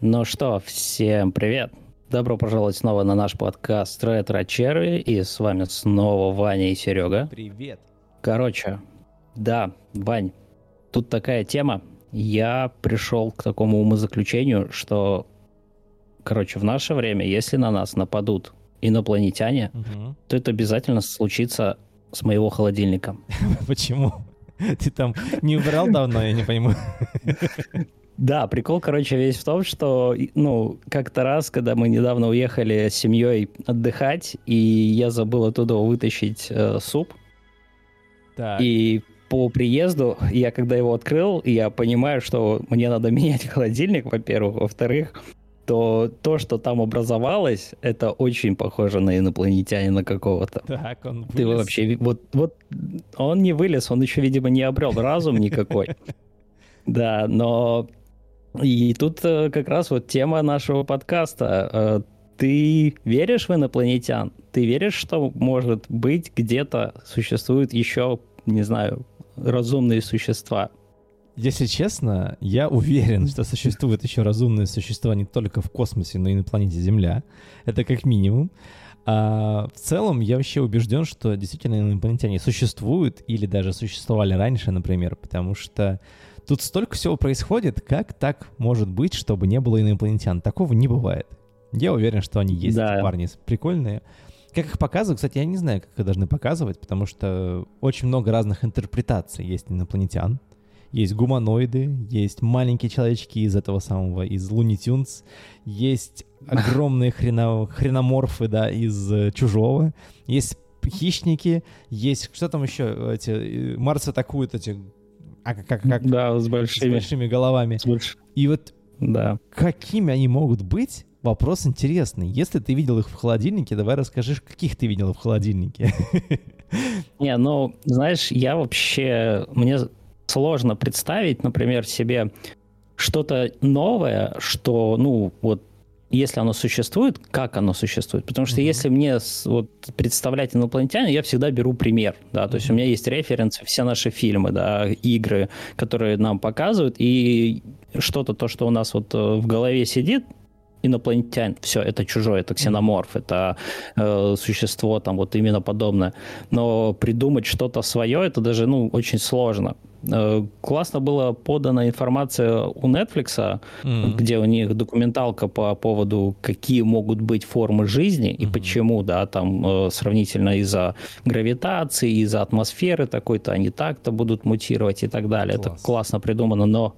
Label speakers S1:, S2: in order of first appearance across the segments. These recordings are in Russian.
S1: Ну что, всем привет! Добро пожаловать снова на наш подкаст Ретро Черви, и с вами снова Ваня и Серега.
S2: Привет.
S1: Короче, да, Вань, тут такая тема. Я пришел к такому умозаключению, что, короче, в наше время, если на нас нападут инопланетяне,
S2: Мгм.
S1: то это обязательно случится с моего холодильника.
S2: Почему? Ты там не убрал давно, я не понимаю.
S1: Да, прикол, короче, весь в том, что, ну, как-то раз, когда мы недавно уехали с семьей отдыхать, и я забыл оттуда вытащить э, суп,
S2: Так.
S1: и по приезду, я когда его открыл, я понимаю, что мне надо менять холодильник, во-первых, во-вторых, то то, что там образовалось, это очень похоже на инопланетянина какого-то.
S2: Так, он
S1: Ты
S2: вылез.
S1: вообще, ви- вот, вот он не вылез, он еще, видимо, не обрел разум никакой. Да, но и тут э, как раз вот тема нашего подкаста. Э, Ты веришь в инопланетян? Ты веришь, что, может быть, где-то существуют еще, не знаю, разумные существа?
S2: Если честно, я уверен, что существуют еще разумные существа не только в космосе, но и на планете Земля. Это как минимум. А в целом, я вообще убежден, что действительно инопланетяне существуют или даже существовали раньше, например, потому что тут столько всего происходит, как так может быть, чтобы не было инопланетян? Такого не бывает. Я уверен, что они есть,
S1: Да.
S2: эти парни прикольные. Как их показывают, кстати, я не знаю, как их должны показывать, потому что очень много разных интерпретаций есть инопланетян. Есть гуманоиды, есть маленькие человечки из этого самого, из Луни Тюнс, есть огромные хрено- хреноморфы, да, из э, Чужого, есть хищники, есть, что там еще, эти, э, Марс атакует эти, а как, как, как
S1: Да, с
S2: с
S1: большими.
S2: большими головами.
S1: с больш-
S2: И вот
S1: Да.
S2: какими они могут быть, вопрос интересный. Если ты видел их в холодильнике, давай расскажешь, каких ты видел в холодильнике.
S1: Не, ну, знаешь, я вообще... Мне сложно представить, например, себе что-то новое, что, ну, вот, если оно существует, как оно существует. Потому что
S2: Мгм.
S1: если мне вот, представлять инопланетяне, я всегда беру пример, да, то есть у меня есть референсы, все наши фильмы, да, игры, которые нам показывают, и что-то, то, что у нас вот э, в голове сидит, инопланетян, все, это чужое, это ксеноморф, это э, существо там вот именно подобное. Но придумать что-то свое, это даже, ну, очень сложно. Э, классно была подана информация у Netflix,
S2: Мгм.
S1: где у них документалка по поводу, какие могут быть формы жизни и
S2: Мгм.
S1: почему, да, там э, сравнительно из-за гравитации, из-за атмосферы такой-то, они так-то будут мутировать и так далее.
S2: Класс.
S1: Это классно придумано, но,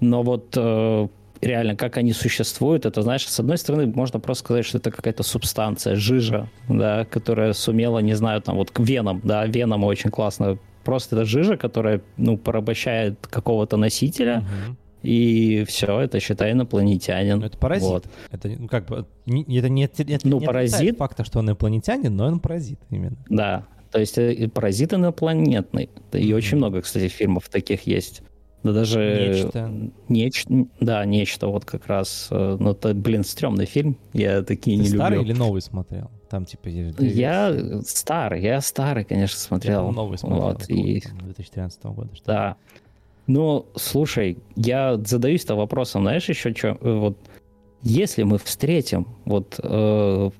S1: но вот э, реально, как они существуют, это, знаешь, с одной стороны, можно просто сказать, что это какая-то субстанция, жижа, да, которая сумела, не знаю, там вот к венам, да, веном очень классно. Просто это жижа, которая, ну, порабощает какого-то носителя,
S2: Мгм.
S1: и все, это, считай, инопланетянин.
S2: Ну, это паразит.
S1: Вот.
S2: Это ну, как бы не, это не, это
S1: Ну,
S2: не
S1: паразит.
S2: факта, что он инопланетянин, но он паразит именно.
S1: Да, то есть э, паразит инопланетный. Да И
S2: Мгм.
S1: очень много, кстати, фильмов таких есть. Да даже...
S2: Нечто.
S1: Неч- Да, нечто вот как раз. э, Ну, это, блин, стрёмный фильм. Я такие
S2: Ты
S1: не
S2: старый
S1: люблю.
S2: или новый смотрел? Там типа
S1: Я
S2: версии.
S1: старый, я старый, конечно,
S2: Я,
S1: смотрел.
S2: по-моему, новый смотрел.
S1: Вот, и...
S2: какого-то, 2013 года. Что
S1: Да. Ну, слушай, я задаюсь-то вопросом, знаешь, еще что? Вот если мы встретим вот э,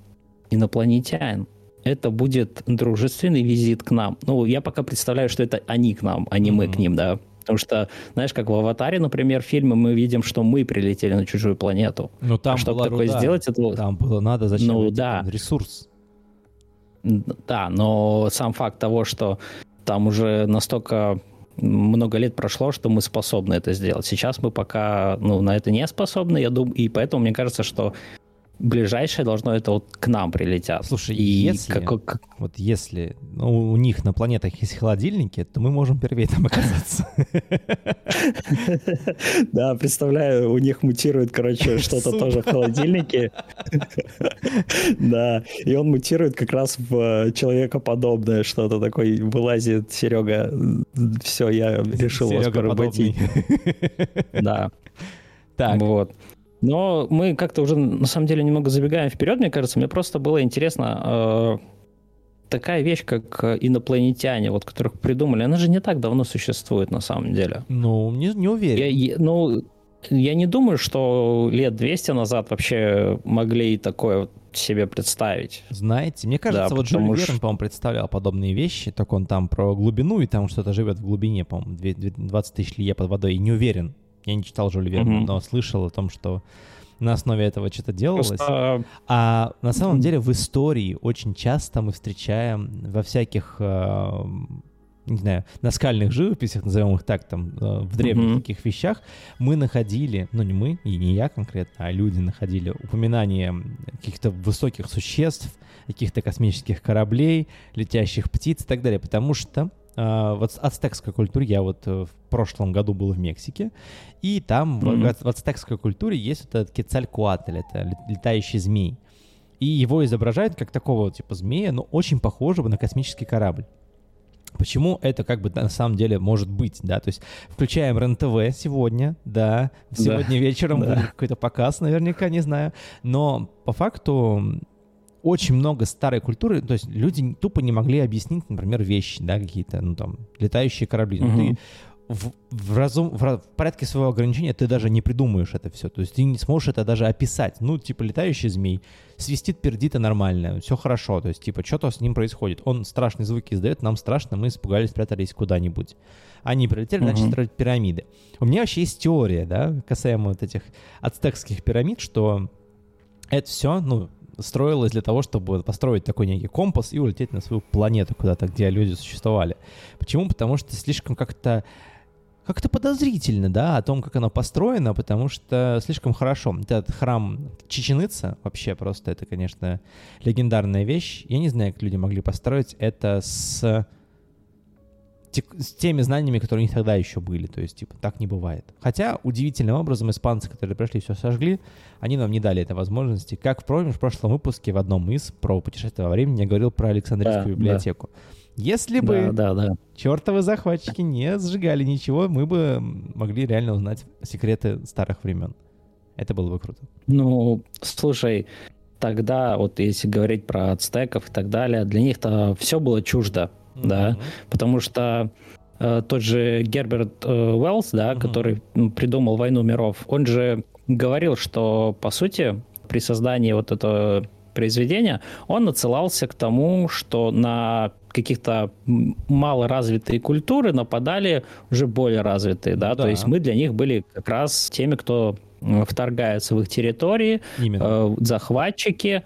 S1: инопланетян, это будет дружественный визит к нам. Ну, я пока представляю, что это они к нам, а не мы
S2: Мгм.
S1: к ним, да. Потому что, знаешь, как в «Аватаре», например, в фильме мы видим, что мы прилетели на чужую планету.
S2: Ну там
S1: а чтобы
S2: была
S1: такое
S2: руда.
S1: сделать, это...
S2: Там было надо зачем?
S1: Ну, да.
S2: Ресурс.
S1: Да, но сам факт того, что там уже настолько много лет прошло, что мы способны это сделать. Сейчас мы пока ну, на это не способны, я думаю, и поэтому мне кажется, что ближайшее должно это вот к нам прилетят.
S2: Слушай,
S1: и
S2: если-
S1: как- как-
S2: Вот если ну, у них на планетах есть холодильники, то мы можем первее там оказаться.
S1: Да, представляю, у них мутирует, короче, что-то тоже в холодильнике. Да, и он мутирует как раз в э, человекоподобное что-то такое. Вылазит Серега, все, я решил вас поработить. Да.
S2: Так,
S1: Вот. Но мы как-то уже, на самом деле, немного забегаем вперед, мне кажется. Мне просто было интересно, э, такая вещь, как инопланетяне, вот которых придумали, она же не так давно существует на самом деле.
S2: ну, не, не
S1: Я-
S2: уверен.
S1: я- ну, я не думаю, что лет 200 назад вообще могли такое себе представить.
S2: Знаете, мне кажется, да, вот Жюль Верн, что... по-моему, представлял подобные вещи, так он там про глубину, и там что-то живет в глубине, по-моему, 20 тысяч лье под водой, и не уверен. Я не читал Жюль Верна, угу. но слышал о том, что на основе этого что-то делалось. Просто... А на самом деле в истории очень часто мы встречаем во всяких э, не знаю, наскальных живописях, назовем их так, там, в древних mm-hmm. таких вещах, мы находили, ну не мы, и не я конкретно, а люди находили упоминания каких-то высоких существ, каких-то космических кораблей, летящих птиц и так далее, потому что вот ацтекской культуре, я вот uh, в прошлом году был в Мексике, и там mm-hmm. в, в ацтекской культуре есть вот этот кецалькуатль, это летающий змей. И его изображают как такого типа змея, но очень похожего на космический корабль. Почему это как бы на самом деле может быть, да, то есть включаем РЕН-ТВ сегодня, да, сегодня да, вечером да. будет какой-то показ наверняка, не знаю, но по факту очень много старой культуры, то есть люди тупо не могли объяснить, например, вещи, да, какие-то, ну там, летающие корабли. Угу. ты в, в, разум, в, в порядке своего ограничения ты даже не придумаешь это все. То есть ты не сможешь это даже описать. Ну, типа, летающий змей свистит, пердит, и нормально, все хорошо. То есть, типа, что-то с ним происходит. Он страшные звуки издает, нам страшно, мы испугались, спрятались куда-нибудь. Они прилетели, начали строить пирамиды. У меня вообще есть теория, да, касаемо вот этих ацтекских пирамид, что это все, ну, строилось для того, чтобы построить такой некий компас и улететь на свою планету куда-то, где люди существовали. Почему? Потому что слишком как-то как-то подозрительно, да, о том, как оно построено, потому что слишком хорошо. Этот храм Чеченица, вообще просто это, конечно, легендарная вещь. Я не знаю, как люди могли построить это с, с теми знаниями, которые у них тогда еще были. То есть, типа, так не бывает. Хотя, удивительным образом, испанцы, которые пришли, все сожгли, они нам не дали этой возможности. Как, помнишь, в прошлом выпуске в одном из про путешествие во времени я говорил про Александрийскую да, библиотеку. Да. Если бы да, да, да. чертовы захватчики не сжигали ничего, мы бы могли реально узнать секреты старых времен. Это было бы круто.
S1: Ну, слушай, тогда, вот если говорить про ацтеков и так далее, для них-то все было чуждо, mm-hmm. да, потому что э, тот же Герберт э, Уэллс, да, mm-hmm. который придумал «Войну миров», он же говорил, что, по сути, при создании вот этого произведения, он отсылался к тому, что на каких-то малоразвитые культуры нападали уже более развитые, да? да, то есть мы для них были как раз теми, кто вторгается в их территории, э, захватчики.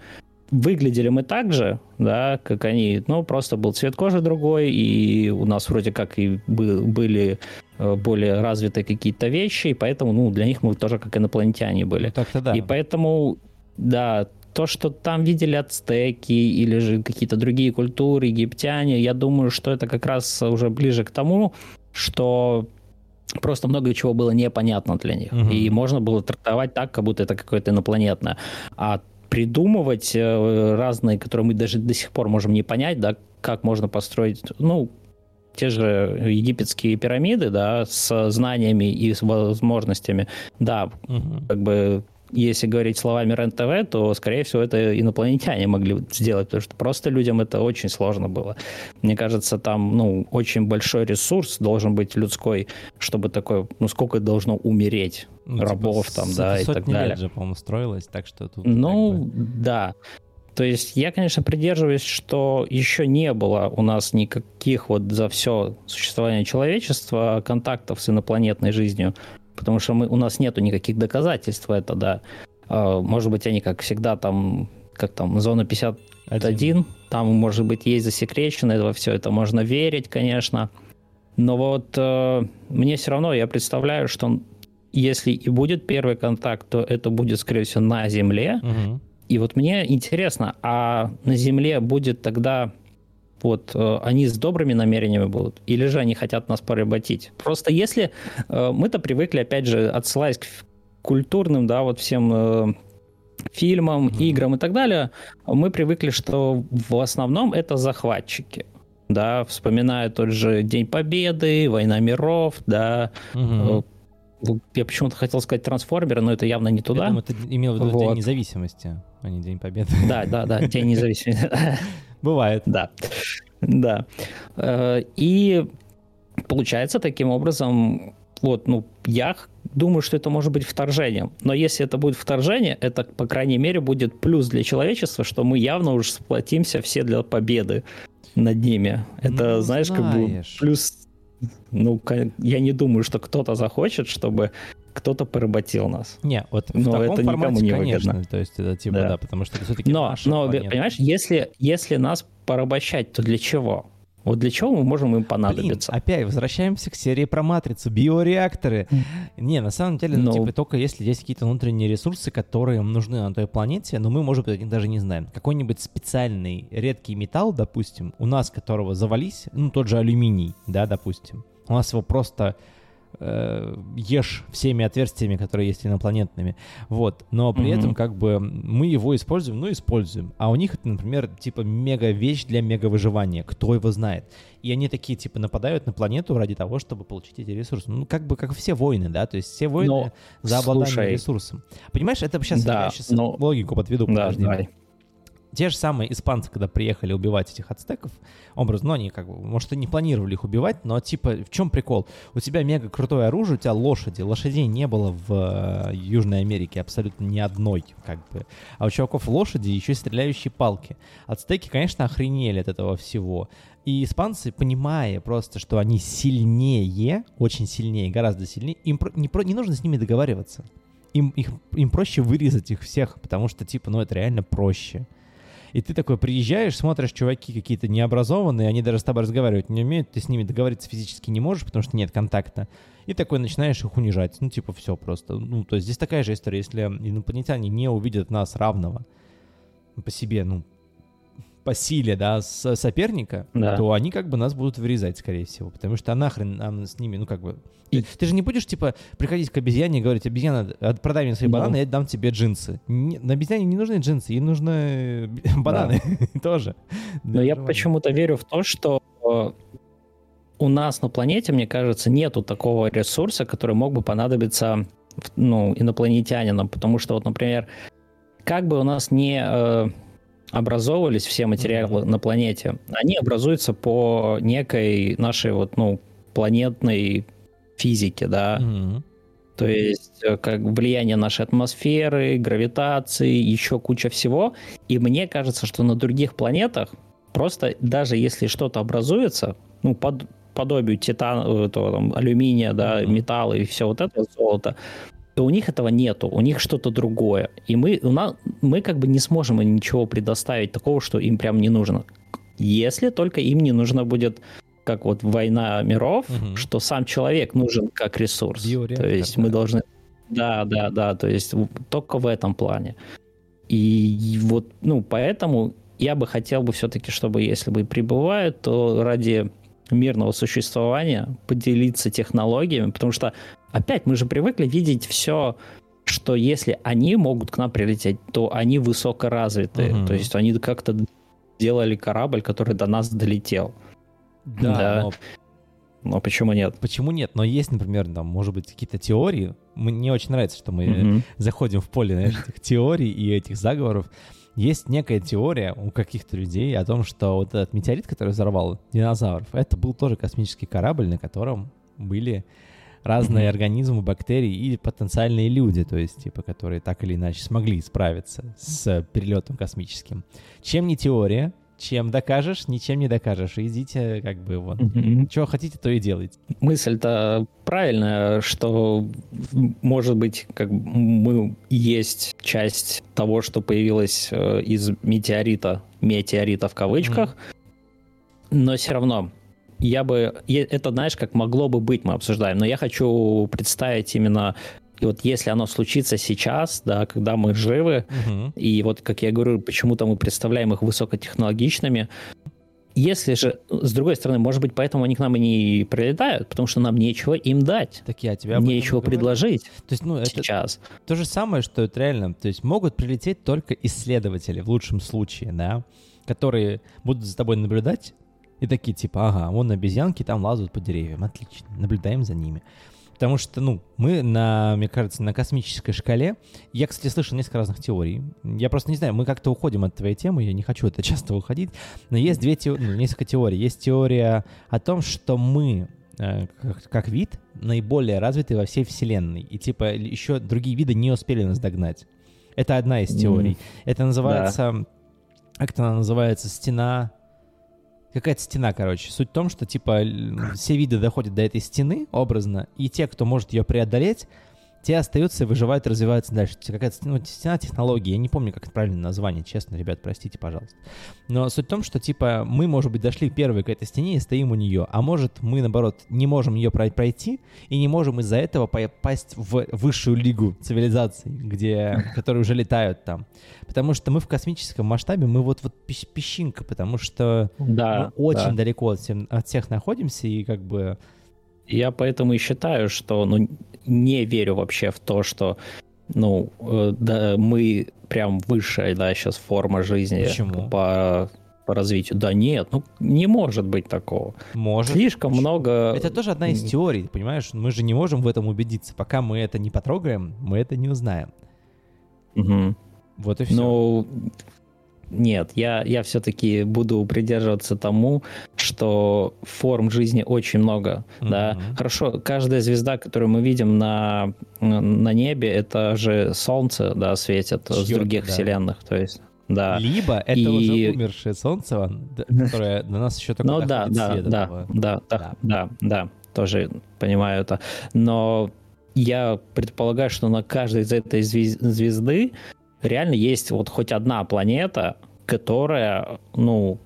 S1: Выглядели мы так же, да, как они, ну, просто был цвет кожи другой, и у нас вроде как и были э, более развитые какие-то вещи, и поэтому, ну, для них мы тоже как инопланетяне были. Так-то да. И поэтому, да, то, что там видели ацтеки или же какие-то другие культуры, египтяне, я думаю, что это как раз уже ближе к тому, что просто много чего было непонятно для них. Угу. И можно было трактовать так, как будто это какое-то инопланетное. А придумывать э, разные, которые мы даже до сих пор можем не понять, да, как можно построить, ну, те же египетские пирамиды, да, с знаниями и с возможностями, да, угу. как бы если говорить словами РЕН-ТВ, то, скорее всего, это инопланетяне могли сделать, потому что просто людям это очень сложно было. Мне кажется, там, ну, очень большой ресурс должен быть людской, чтобы такое, ну, сколько должно умереть ну, типа рабов типа, там, да, и так далее. лет
S2: же, по-моему, строилось, так что тут...
S1: Ну, как бы... да. То есть я, конечно, придерживаюсь, что еще не было у нас никаких вот за все существование человечества контактов с инопланетной жизнью потому что мы, у нас нету никаких доказательств это, да. А, может быть, они, как всегда, там, как там, зона 51, Один. там, может быть, есть засекречено, во все это можно верить, конечно. Но вот э, мне все равно, я представляю, что если и будет первый контакт, то это будет, скорее всего, на Земле. Угу. И вот мне интересно, а на Земле будет тогда вот, э, они с добрыми намерениями будут, или же они хотят нас поработить. Просто если э, мы-то привыкли, опять же, отсылаясь к культурным, да, вот всем э, фильмам, mm-hmm. играм и так далее, мы привыкли, что в основном это захватчики. Да, вспоминая тот же День Победы, Война миров, да, mm-hmm. Я почему-то хотел сказать трансформеры, но это явно не туда. Я думаю,
S2: ты имел в виду вот. День независимости, а не День Победы.
S1: Да, да, да, День независимости.
S2: Бывает.
S1: Да. Да. Э, и получается таким образом, вот, ну, я думаю, что это может быть вторжением. Но если это будет вторжение, это, по крайней мере, будет плюс для человечества, что мы явно уже сплотимся все для победы над ними. Это, ну, знаешь, знаешь, как бы плюс... Ну, я не думаю, что кто-то захочет, чтобы кто-то поработил нас.
S2: Не, вот в но таком это формате, не конечно, выгодно. то есть это типа, да, да потому что это все-таки
S1: Но, но понимаешь, если, если нас порабощать, то для чего? Вот для чего мы можем им понадобиться?
S2: Блин, опять возвращаемся к серии про матрицу, биореакторы. Не, на самом деле, ну, но... типа, только если есть какие-то внутренние ресурсы, которые нужны на той планете, но мы, может быть, даже не знаем. Какой-нибудь специальный редкий металл, допустим, у нас которого завались, ну, тот же алюминий, да, допустим, у нас его просто э, ешь всеми отверстиями, которые есть инопланетными. Вот. Но при mm-hmm. этом как бы мы его используем, ну, используем. А у них это, например, типа мега-вещь для мега-выживания. Кто его знает? И они такие, типа, нападают на планету ради того, чтобы получить эти ресурсы. Ну, как бы, как все войны, да? То есть все войны но, за обладание слушай, ресурсом. Понимаешь, это сейчас, да, я сейчас но... логику подведу. Да, давай. Те же самые испанцы, когда приехали убивать этих ацтеков, образно, ну, они как бы, может, и не планировали их убивать, но типа, в чем прикол? У тебя мега крутое оружие, у тебя лошади. Лошадей не было в э, Южной Америке абсолютно ни одной, как бы. А у чуваков лошади, еще и стреляющие палки. Ацтеки, конечно, охренели от этого всего. И испанцы, понимая просто, что они сильнее, очень сильнее, гораздо сильнее, им не, не нужно с ними договариваться. Им, их, им проще вырезать их всех, потому что, типа, ну, это реально проще. И ты такой приезжаешь, смотришь, чуваки какие-то необразованные, они даже с тобой разговаривать не умеют, ты с ними договориться физически не можешь, потому что нет контакта. И такой начинаешь их унижать. Ну, типа, все просто. Ну, то есть здесь такая же история. Если инопланетяне не увидят нас равного по себе, ну, по силе, да, с соперника, да. то они как бы нас будут вырезать, скорее всего, потому что а нахрен нам с ними, ну как бы... И... Ты, ты же не будешь, типа, приходить к обезьяне и говорить, обезьяна, продай мне свои ну. бананы, я дам тебе джинсы. Не, на обезьяне не нужны джинсы, ей нужны э, бананы тоже.
S1: Но я почему-то верю в то, что э, у нас на планете, мне кажется, нету такого ресурса, который мог бы понадобиться ну, инопланетянинам, потому что вот, например, как бы у нас не э, образовывались все материалы на планете, они образуются по некой нашей вот, ну, планетной физике, да. Mm-hmm. То есть э, как влияние нашей атмосферы, гравитации, еще куча всего. И мне кажется, что на других планетах просто даже если что-то образуется, ну, под, подобию титана, этого, там, алюминия, да, mm-hmm. металла и все вот это, золото, то у них этого нету, у них что-то другое. И мы, у нас, мы как бы не сможем им ничего предоставить такого, что им прям не нужно. Если только им не нужно будет как вот война миров, угу. что сам человек нужен как ресурс. Биореактор, то есть да. мы должны... Да, да, да, то есть только в этом плане. И вот, ну, поэтому я бы хотел бы все-таки, чтобы если бы прибывают, то ради мирного существования поделиться технологиями, потому что опять мы же привыкли видеть все, что если они могут к нам прилететь, то они высокоразвитые. Угу. То есть они как-то делали корабль, который до нас долетел.
S2: Да, да. Но...
S1: но почему нет?
S2: Почему нет? Но есть, например, там, может быть, какие-то теории. Мне очень нравится, что мы угу. заходим в поле знаешь, этих теорий и этих заговоров. Есть некая теория у каких-то людей о том, что вот этот метеорит, который взорвал динозавров, это был тоже космический корабль, на котором были разные организмы, бактерии и потенциальные люди, то есть, типа, которые так или иначе смогли справиться с перелетом космическим. Чем не теория, чем докажешь, ничем не докажешь. Идите, как бы, вот. Mm-hmm. Чего хотите, то и делайте.
S1: Мысль-то правильная, что, может быть, как мы есть часть того, что появилось э, из метеорита, метеорита в кавычках, mm-hmm. но все равно я бы... Это, знаешь, как могло бы быть, мы обсуждаем, но я хочу представить именно и вот если оно случится сейчас, да, когда мы живы, угу. и вот, как я говорю, почему-то мы представляем их высокотехнологичными, если же, с другой стороны, может быть, поэтому они к нам и не прилетают, потому что нам нечего им дать.
S2: Так я тебя
S1: Нечего предложить
S2: то есть, ну, это сейчас. То же самое, что это реально, то есть могут прилететь только исследователи в лучшем случае, да, которые будут за тобой наблюдать, и такие типа, ага, вон обезьянки там лазают по деревьям, отлично, наблюдаем за ними. Потому что, ну, мы на, мне кажется, на космической шкале... Я, кстати, слышал несколько разных теорий. Я просто не знаю, мы как-то уходим от твоей темы, я не хочу это часто уходить. Но есть две теории, ну, несколько теорий. Есть теория о том, что мы э, как, как вид наиболее развитый во всей Вселенной. И типа еще другие виды не успели нас догнать. Это одна из теорий. Mm. Это называется... Да. Как это называется? Стена... Какая-то стена, короче. Суть в том, что, типа, все виды доходят до этой стены, образно, и те, кто может ее преодолеть, те остаются и выживают, развиваются дальше. Какая-то ну, стена технологии, я не помню, как это правильное название, честно, ребят, простите, пожалуйста. Но суть в том, что, типа, мы, может быть, дошли первые к этой стене и стоим у нее, а может, мы, наоборот, не можем ее пройти и не можем из-за этого попасть в высшую лигу цивилизаций, где, которые уже летают там. Потому что мы в космическом масштабе, мы вот, вот песчинка, потому что да, мы очень да. далеко от, всем, от всех находимся, и как бы
S1: я поэтому и считаю, что ну, не верю вообще в то, что ну, э, да, мы прям высшая, да, сейчас форма жизни
S2: Почему?
S1: по по развитию. Да нет, ну не может быть такого.
S2: Может.
S1: Слишком Почему? много...
S2: Это тоже одна из теорий, понимаешь? Мы же не можем в этом убедиться. Пока мы это не потрогаем, мы это не узнаем.
S1: Угу.
S2: Вот и все.
S1: Ну, нет, я, я все-таки буду придерживаться тому, что форм жизни очень много. Mm-hmm. Да? Хорошо, каждая звезда, которую мы видим на, на небе, это же Солнце да, светит Чьё, с других да. вселенных. То есть, да.
S2: Либо это и... уже умершее Солнце, которое на нас еще такое
S1: ну, да, да, да, да, да, да, да, да, тоже понимаю это. Но я предполагаю, что на каждой из этой звезды реально есть вот хоть одна планета, которая, ну,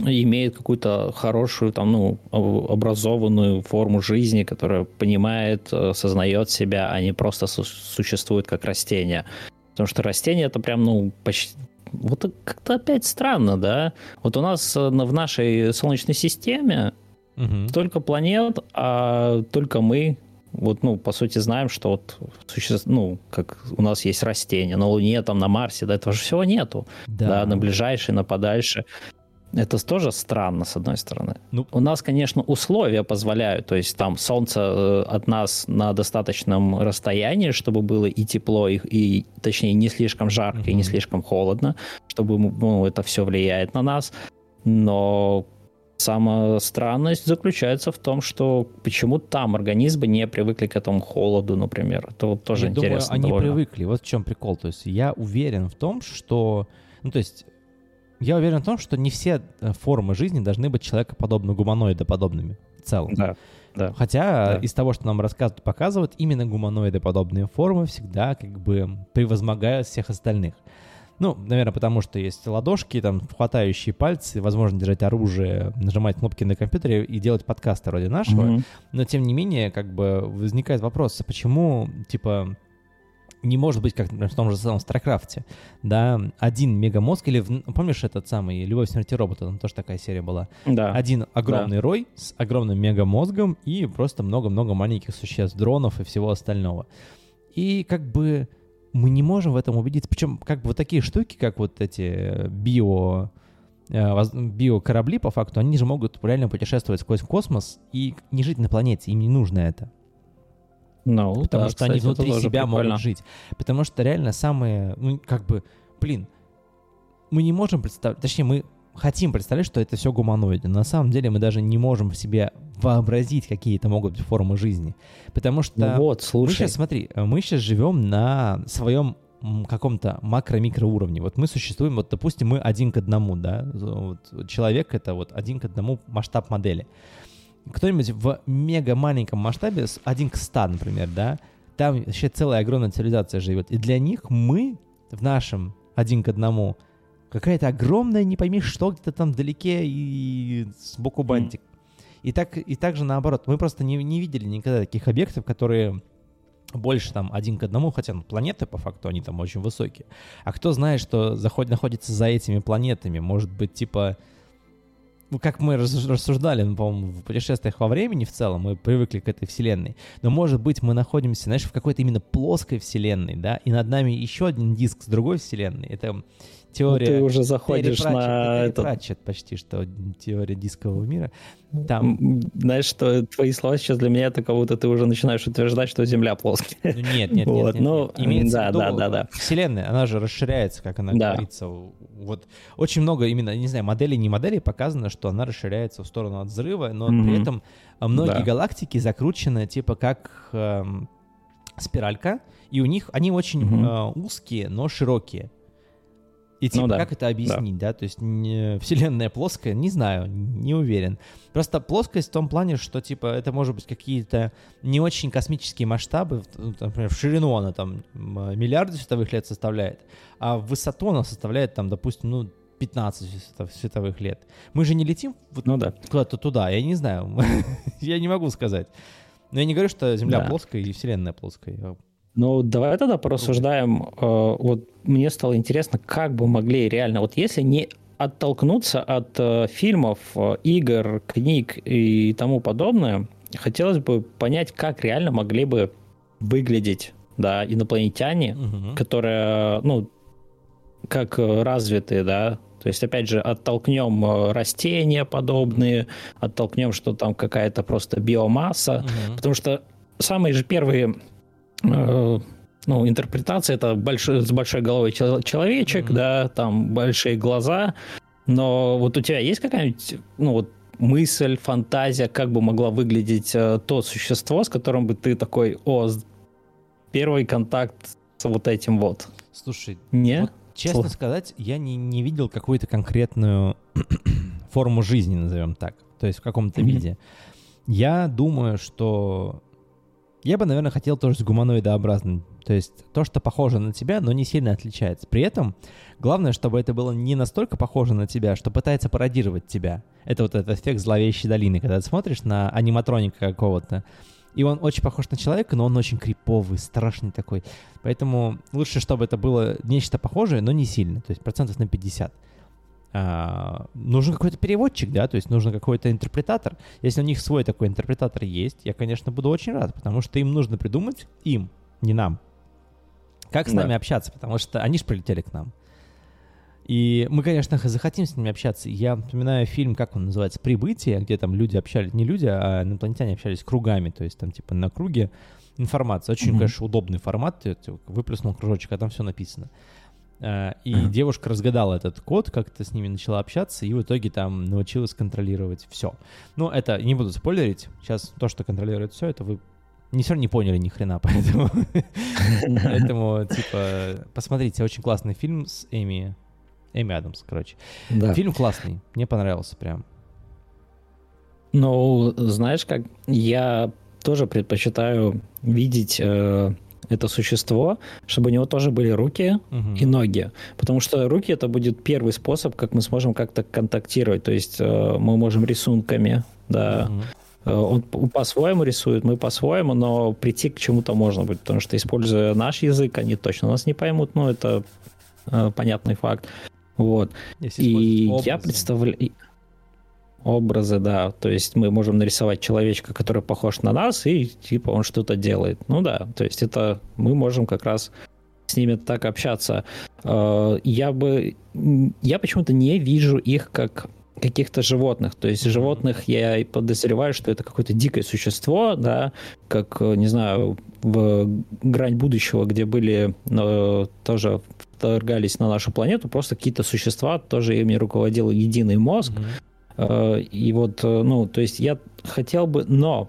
S1: имеет какую-то хорошую, там, ну, образованную форму жизни, которая понимает, э, сознает себя, а не просто су- существует как растение. Потому что растение это прям, ну, почти... Вот как-то опять странно, да? Вот у нас э, в нашей Солнечной системе угу. столько планет, а только мы вот, ну, по сути, знаем, что вот существ, ну, как у нас есть растения на Луне, там, на Марсе, да, этого же всего нету. Да. да на ближайшие, на подальше. Это тоже странно, с одной стороны. Ну, у нас, конечно, условия позволяют, то есть там Солнце э, от нас на достаточном расстоянии, чтобы было и тепло, и, и точнее, не слишком жарко, mm-hmm. и не слишком холодно, чтобы ну, это все влияет на нас. Но Самая странность заключается в том, что почему там организмы не привыкли к этому холоду, например. Это вот тоже я интересно.
S2: Думаю, они
S1: довольно.
S2: привыкли. Вот в чем прикол. То есть я уверен в том, что... Ну, то есть я уверен в том, что не все э, формы жизни должны быть человекоподобно, гуманоидоподобными в целом.
S1: Да. Да.
S2: Хотя да. из того, что нам рассказывают, показывают, именно гуманоидоподобные формы всегда как бы превозмогают всех остальных. Ну, наверное, потому что есть ладошки, там, хватающие пальцы, возможно держать оружие, нажимать кнопки на компьютере и делать подкасты вроде нашего. Mm-hmm. Но, тем не менее, как бы возникает вопрос, а почему, типа, не может быть, как, например, в том же самом Старкрафте, да, один мегамозг, или, помнишь этот самый «Любовь, смерть и роботы», там тоже такая серия была?
S1: Да.
S2: Один огромный да. рой с огромным мегамозгом и просто много-много маленьких существ, дронов и всего остального. И как бы мы не можем в этом убедиться. Причем как бы вот такие штуки, как вот эти био э, биокорабли, по факту, они же могут реально путешествовать сквозь космос и не жить на планете, им не нужно это.
S1: No,
S2: ну Потому
S1: да,
S2: что
S1: кстати,
S2: они внутри себя
S1: прикольно.
S2: могут жить. Потому что реально самые, ну, как бы, блин, мы не можем представить, точнее, мы хотим представлять, что это все гуманоиды. На самом деле мы даже не можем в себе вообразить, какие это могут быть формы жизни. Потому что...
S1: Ну вот, слушай.
S2: Мы сейчас, смотри, мы сейчас живем на своем каком-то макро-микро уровне. Вот мы существуем, вот допустим, мы один к одному, да, вот человек это вот один к одному масштаб модели. Кто-нибудь в мега маленьком масштабе, один к ста, например, да, там вообще целая огромная цивилизация живет. И для них мы в нашем один к одному какая-то огромная, не пойми что, где-то там вдалеке и сбоку бантик. Mm. И так, и так же наоборот. Мы просто не, не видели никогда таких объектов, которые больше там один к одному, хотя ну, планеты по факту, они там очень высокие. А кто знает, что заход, находится за этими планетами? Может быть, типа ну, как мы рассуждали, ну, по-моему, в путешествиях во времени в целом, мы привыкли к этой вселенной, но, может быть, мы находимся, знаешь, в какой-то именно плоской вселенной, да, и над нами еще один диск с другой вселенной. Это теория...
S1: Ну, ты уже заходишь
S2: Терри
S1: на
S2: Терри
S1: этот...
S2: Пратчетт почти что теория дискового мира. Там,
S1: Знаешь, что твои слова сейчас для меня это как будто ты уже начинаешь утверждать, что Земля плоская.
S2: ну, нет, нет, нет,
S1: Вот,
S2: нет,
S1: ну,
S2: нет. Имеется
S1: да,
S2: в виду,
S1: да, да, да.
S2: Вселенная, она же расширяется, как она
S1: Да.
S2: говорится. Вот очень много именно, не знаю, моделей, не моделей показано, что она расширяется в сторону от взрыва, но
S1: Мгм.
S2: при этом многие
S1: Да.
S2: галактики закручены типа как эм, спиралька, и у них они очень
S1: Мгм.
S2: э, узкие, но широкие. И типа,
S1: Ну да,
S2: как это объяснить, да? То есть не- Вселенная плоская, не знаю, не уверен. Просто плоскость в том плане, что типа это может быть какие-то не очень космические масштабы, ну, например, в ширину она там миллиарды световых лет составляет, а в высоту она составляет там, допустим, ну 15 свето- световых лет. Мы же не летим вот
S1: Ну да.
S2: куда-то туда, я не знаю, я не могу сказать. Но я не говорю, что Земля
S1: Да.
S2: плоская и Вселенная плоская. Я-
S1: Ну, давай тогда порассуждаем. э, Вот мне стало интересно, как бы могли реально, вот если не оттолкнуться от э, фильмов, э, игр, книг и тому подобное, хотелось бы понять, как реально могли бы выглядеть да, инопланетяне,
S2: Мгм.
S1: которые, ну, как развитые, да, то есть, опять же, оттолкнем растения подобные, оттолкнем, что там какая-то просто биомасса,
S2: Мгм.
S1: Потому что самые же первые ну, интерпретации это большой, с большой головой чел- человечек,
S2: Мгм.
S1: да, там большие глаза. Но вот у тебя есть какая-нибудь, ну вот мысль, фантазия, как бы могла выглядеть э, то существо, с которым бы ты такой, о, первый контакт с вот этим вот.
S2: Слушай,
S1: Не?
S2: Вот, честно
S1: Сло-
S2: сказать, я не, не видел какую-то конкретную форму жизни, назовем так, то есть в каком-то
S1: Мгм.
S2: виде. Я думаю, что я бы, наверное, хотел тоже с гуманоидообразным. То есть то, что похоже на тебя, но не сильно отличается. При этом главное, чтобы это было не настолько похоже на тебя, что пытается пародировать тебя. Это вот этот эффект зловещей долины, когда ты смотришь на аниматроника какого-то, и он очень похож на человека, но он очень криповый, страшный такой. Поэтому лучше, чтобы это было нечто похожее, но не сильно, то есть процентов на 50. А, нужен какой-то переводчик, да, то есть нужен какой-то интерпретатор. Если у них свой такой интерпретатор есть, я, конечно, буду очень рад, потому что им нужно придумать, им, не нам, как с
S1: Да.
S2: нами общаться, потому что они же прилетели к нам. И мы, конечно, захотим с ними общаться. Я напоминаю фильм, как он называется, «Прибытие», где там люди общались, не люди, а инопланетяне общались кругами, то есть там типа на круге информация. Очень,
S1: Мгм.
S2: конечно, удобный формат, ты ты выплеснул кружочек, а там все написано. А, И девушка разгадала этот код, как-то с ними начала общаться, и в итоге там научилась контролировать все. Ну, это не буду спойлерить. Сейчас то, что контролирует все, это вы не все равно не поняли ни хрена, поэтому... Поэтому, типа, посмотрите, очень классный фильм с Эми... Эми Адамс, короче. Фильм классный, мне понравился прям.
S1: Ну, знаешь как, я тоже предпочитаю видеть э, это существо, чтобы у него тоже были руки
S2: Мгм.
S1: и ноги. Потому что руки это будет первый способ, как мы сможем как-то контактировать. То есть э, мы можем рисунками, да. Э, Он по-своему рисует, мы по-своему, но прийти к чему-то можно будет. Потому что используя наш язык, они точно нас не поймут, но это э, понятный факт. Вот.
S2: Если
S1: И я представляю образы, да. То есть мы можем нарисовать человечка, который похож на нас, и типа он что-то делает. Ну да, то есть это мы можем как раз с ними так общаться. Э, Я бы... Я почему-то не вижу их как каких-то животных. То есть животных я и подозреваю, что это какое-то дикое существо, да, как, э, не знаю, в грань будущего, где были э, тоже вторгались на нашу планету, просто какие-то существа, тоже ими руководил единый мозг,
S2: Мгм.
S1: Э, И вот, э, ну, то есть я хотел бы, но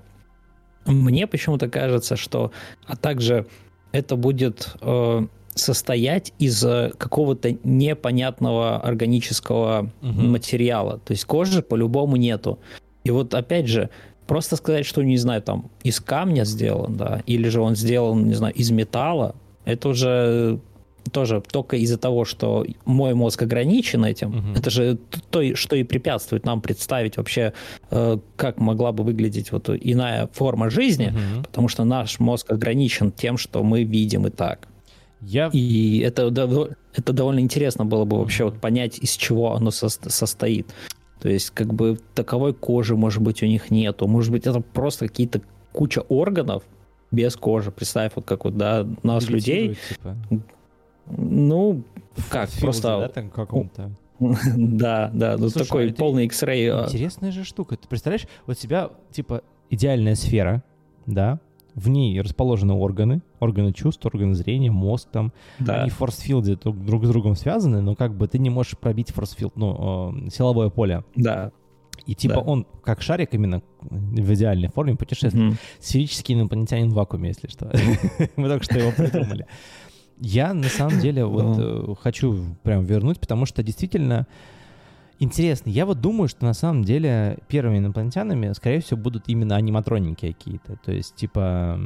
S1: мне почему-то кажется, что, а также это будет э, состоять из какого-то непонятного органического
S2: Мгм.
S1: материала. То есть кожи по-любому нету. И вот опять же, просто сказать, что, не знаю, там из камня сделан, да, или же он сделан, не знаю, из металла, это уже тоже только из-за того, что мой мозг ограничен этим,
S2: Мгм.
S1: это же то, что и препятствует нам представить вообще, э, как могла бы выглядеть вот иная форма жизни,
S2: Мгм.
S1: потому что наш мозг ограничен тем, что мы видим и так.
S2: Я...
S1: И это, это довольно интересно было бы вообще вот понять, из чего оно сос- состоит. То есть как бы таковой кожи, может быть, у них нету. Может быть, это просто какие-то куча органов без кожи. Представь, вот как вот, да, нас, людей,
S2: типа.
S1: Ну, как,
S2: Филде,
S1: просто...
S2: Да, там каком-то.
S1: Да, да, ну
S2: Слушай,
S1: такой
S2: это
S1: полный X-ray. а,
S2: Интересная же штука. Ты представляешь, вот у тебя, типа, идеальная сфера, да, в ней расположены органы, органы чувств, органы зрения, мозг там.
S1: Да,
S2: Они в форсфилде друг, друг с другом связаны, но как бы ты не можешь пробить форсфилд, ну, э, силовое поле.
S1: да.
S2: И типа
S1: Да.
S2: он, как шарик именно в идеальной форме, путешествует.
S1: Мгм.
S2: Сферический инопланетянин в вакууме, если что. Мы только что его придумали. Я на самом деле вот э, хочу прям вернуть, потому что действительно интересно. Я вот думаю, что на самом деле первыми инопланетянами, скорее всего, будут именно аниматроники какие-то. То есть типа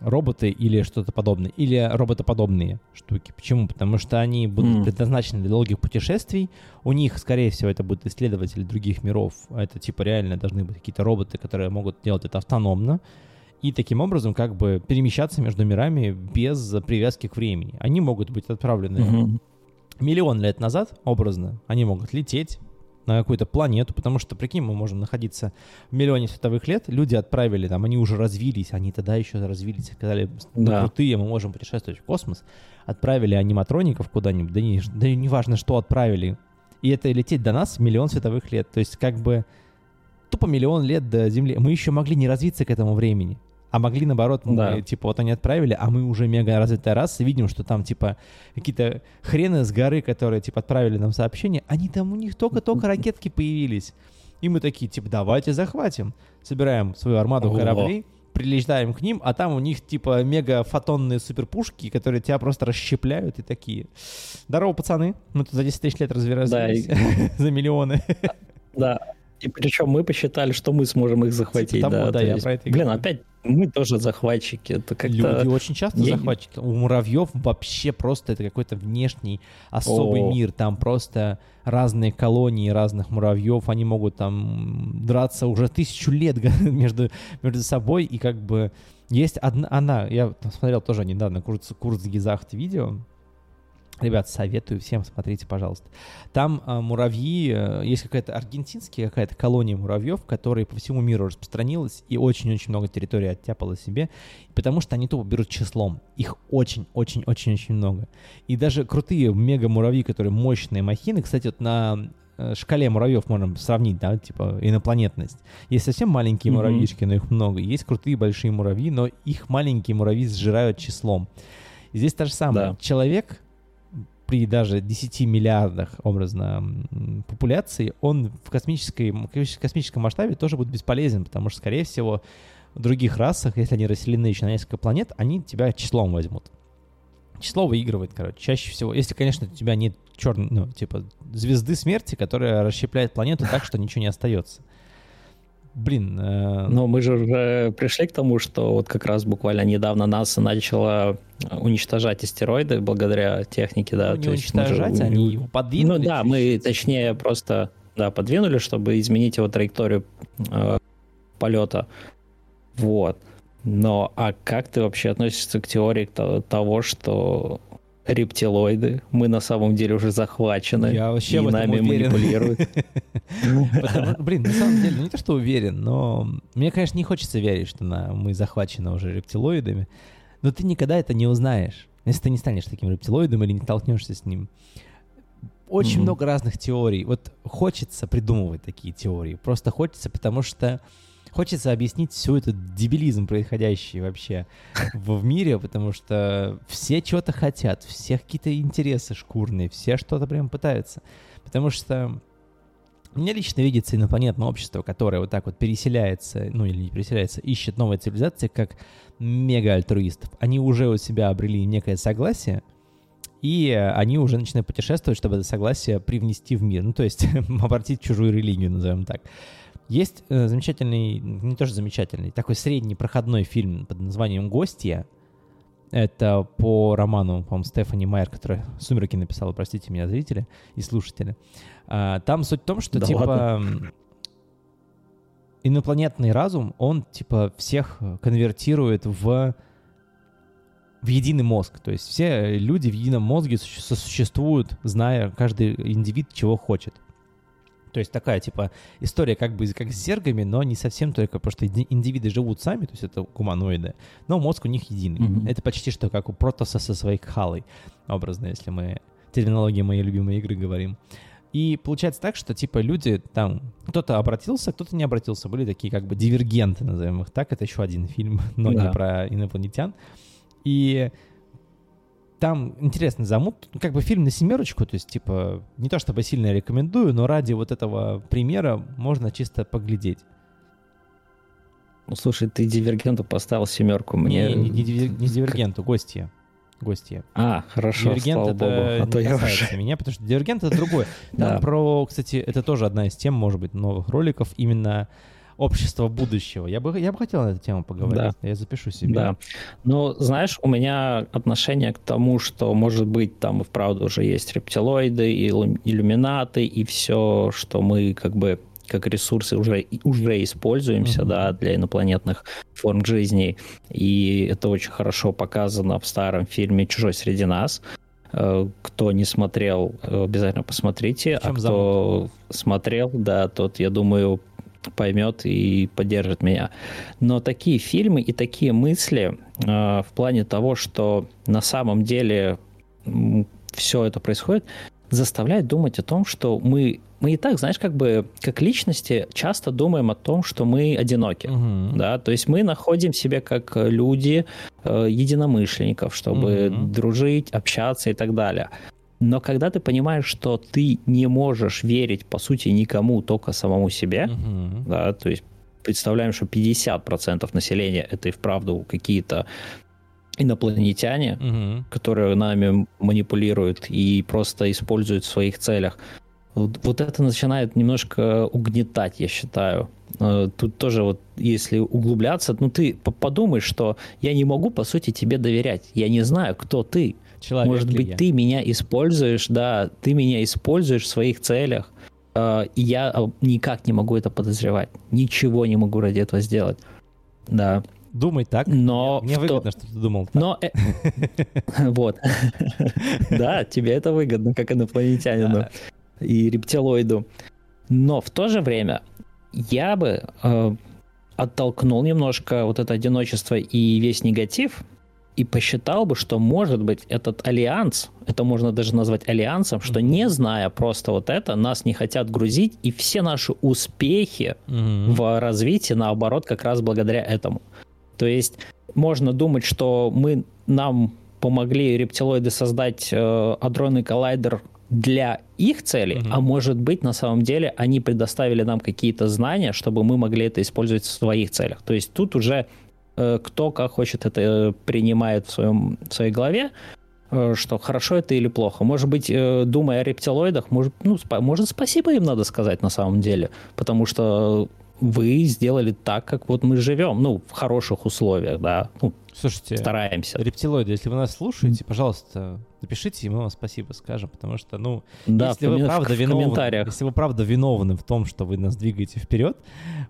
S2: роботы или что-то подобное. Или роботоподобные штуки. Почему? Потому что они будут предназначены для долгих путешествий. У них, скорее всего, это будут исследователи других миров. Это типа реально должны быть какие-то роботы, которые могут делать это автономно. И таким образом как бы перемещаться между мирами без привязки к времени. Они могут быть отправлены
S1: Мгм.
S2: миллион лет назад, образно, они могут лететь на какую-то планету, потому что, прикинь, мы можем находиться в миллионе световых лет, люди отправили, там, они уже развились, они тогда еще развились, сказали, мы
S1: Да.
S2: крутые, мы можем путешествовать в космос, отправили аниматроников куда-нибудь, да не, да не важно, что отправили, и это лететь до нас миллион световых лет, то есть как бы тупо миллион лет до Земли, мы еще могли не развиться к этому времени, а могли наоборот, мы,
S1: Да.
S2: типа вот они отправили, а мы уже мега развитая раса, видим, что там типа какие-то хрены с горы, которые типа отправили нам сообщение, они там у них только-только ракетки появились. И мы такие, типа, давайте захватим. Собираем свою армаду
S1: Ого.
S2: кораблей, прилетаем к ним, а там у них типа мега фотонные суперпушки, которые тебя просто расщепляют и такие. Здорово, пацаны. Мы тут за 10 тысяч лет разве развились? За миллионы.
S1: Да. И причем мы посчитали, что мы сможем их захватить.
S2: Типа того,
S1: да,
S2: да, я
S1: есть,
S2: про это
S1: Блин, опять мы тоже захватчики. Это как-то...
S2: Люди очень часто
S1: Я-
S2: захватчики. У муравьев вообще просто это какой-то внешний особый
S1: О.
S2: мир. Там просто разные колонии разных муравьев. Они могут там драться уже тысячу лет между, между собой. И как бы есть одна... Она, я смотрел тоже недавно курс, курс Гизахт видео. Ребят, советую всем, смотрите, пожалуйста. Там а, муравьи, э, есть какая-то аргентинская какая-то колония муравьев, которая по всему миру распространилась и очень-очень много территории оттяпала себе, потому что они тупо берут числом. Их очень-очень-очень-очень много. И даже крутые мега-муравьи, которые мощные махины, кстати, вот на э, шкале муравьев можем сравнить, да, типа инопланетность. Есть совсем маленькие
S1: Мгм.
S2: муравьишки, но их много. Есть крутые большие муравьи, но их маленькие муравьи сжирают числом. Здесь то же самое.
S1: Да.
S2: Человек при даже 10 миллиардах, образно, популяции, он в космической, космическом масштабе тоже будет бесполезен, потому что, скорее всего, в других расах, если они расселены еще на несколько планет, они тебя числом возьмут. Число выигрывает, короче, чаще всего. Если, конечно, у тебя нет черной, ну, типа, звезды смерти, которая расщепляет планету так, что ничего не остается. Блин, э,
S1: Но мы же уже пришли к тому, что вот как раз буквально недавно НАСА начала уничтожать астероиды благодаря технике, да.
S2: ну, не
S1: же
S2: уничтожать,
S1: у-
S2: они его подвинули.
S1: Ну да, мы точнее просто да, подвинули, чтобы изменить его траекторию э, полета. Вот. Но а как ты вообще относишься к теории то- того, что рептилоиды, мы на самом деле уже захвачены,
S2: Я вообще
S1: и
S2: в этом
S1: нами
S2: уверен.
S1: манипулируют?
S2: Блин, на самом деле, не то, что уверен, но мне, конечно, не хочется верить, что мы захвачены уже рептилоидами, но ты никогда это не узнаешь, если ты не станешь таким рептилоидом или не столкнешься с ним. Очень много разных теорий. Вот хочется придумывать такие теории. Просто хочется, потому что хочется объяснить всю этот дебилизм, происходящий вообще в, в мире, потому что все чего-то хотят, все какие-то интересы шкурные, все что-то прям пытаются. Потому что мне лично видится инопланетное общество, которое вот так вот переселяется, ну или не переселяется, ищет новые цивилизации, как мега-альтруистов. Они уже у себя обрели некое согласие, и они уже начинают путешествовать, чтобы это согласие привнести в мир. Ну, то есть обратить чужую религию, назовем так. Есть э, замечательный, не тоже замечательный, такой средний проходной фильм под названием «Гостья». Это по роману, по-моему, Стефани Майер, которая «Сумерки» написала, простите меня, зрители и слушатели. А, Там суть в том, что,
S1: Да
S2: типа,
S1: ладно?
S2: инопланетный разум, он, типа, всех конвертирует в в единый мозг. То есть все люди в едином мозге суще- сосуществуют, зная каждый индивид чего хочет. То есть такая, типа, история как бы как с зергами, но не совсем только, потому что индивиды живут сами, то есть это гуманоиды, но мозг у них единый. Mm-hmm. Это почти что как у Протоса со своей Кхалой, образно, если мы терминологии моей любимой игры говорим. И получается так, что типа люди там, кто-то обратился, кто-то не обратился, были такие как бы дивергенты, назовем их так, это еще один фильм, но да. не про инопланетян. И там интересный замут, ну, как бы фильм на семерочку, то есть, типа, не то чтобы сильно рекомендую, но ради вот этого примера можно чисто поглядеть.
S1: Ну, слушай, ты Дивергенту поставил семерку, мне...
S2: Не, не, не, не Дивергенту, гостья. Гостья.
S1: А, хорошо,
S2: Дивергент слава
S1: это богу.
S2: А то я уже... меня, потому что Дивергент — это другое. Там про, кстати, это тоже одна из тем, может быть, новых роликов, именно общество будущего. Я бы, я бы хотел на эту тему поговорить. Да. Я запишу себе.
S1: Да. Ну, знаешь, у меня отношение к тому, что, может быть, там и вправду уже есть рептилоиды, и иллюминаты, и все, что мы как бы как ресурсы уже, уже используемся, mm-hmm. да, для инопланетных форм жизни. И это очень хорошо показано в старом фильме «Чужой среди нас». Э, кто не смотрел, э, обязательно посмотрите. А кто зовут? смотрел, да, тот, я думаю, поймет и поддержит меня. Но такие фильмы и такие мысли э, в плане того, что на самом деле все это происходит, заставляет думать о том, что мы мы и так, знаешь, как бы как личности часто думаем о том, что мы одиноки, угу. да, то есть мы находим себя как люди э, единомышленников, чтобы угу. дружить, общаться и так далее. Но когда ты понимаешь, что ты не можешь верить, по сути, никому, только самому себе, угу. да, то есть представляем, что 50% населения это и вправду какие-то инопланетяне, угу. которые нами манипулируют и просто используют в своих целях. Вот, вот это начинает немножко угнетать, я считаю. Э, тут тоже вот, если углубляться, ну ты подумаешь, что я не могу, по сути, тебе доверять. Я не знаю, кто ты. Человек Может быть, я? ты меня используешь, да, ты меня используешь в своих целях, э, и я а, никак не могу это подозревать. Ничего не могу ради этого сделать. Да.
S2: Думай так.
S1: Но
S2: мне, мне выгодно, что ты думал так.
S1: Но э, вот, да, тебе это выгодно, как инопланетянину и рептилоиду. Но в то же время я бы э, оттолкнул немножко вот это одиночество и весь негатив и посчитал бы, что, может быть, этот альянс, это можно даже назвать альянсом, что не зная просто вот это, нас не хотят грузить, и все наши успехи mm-hmm. в развитии, наоборот, как раз благодаря этому. То есть можно думать, что мы нам помогли рептилоиды создать э, адронный коллайдер для их целей, mm-hmm. а может быть, на самом деле, они предоставили нам какие-то знания, чтобы мы могли это использовать в своих целях. То есть тут уже кто как хочет это э, принимает в, своем, в своей голове, э, что хорошо это или плохо. Может быть, э, думая о рептилоидах, может, ну, спа- может, спасибо им надо сказать на самом деле, потому что вы сделали так, как вот мы живем, ну, в хороших условиях, да, ну,
S2: Слушайте,
S1: стараемся.
S2: Рептилоиды, если вы нас слушаете, пожалуйста, напишите, и мы вам спасибо скажем, потому что, ну,
S1: да,
S2: если, вы правда виновны, если вы правда виновны в том, что вы нас двигаете вперед,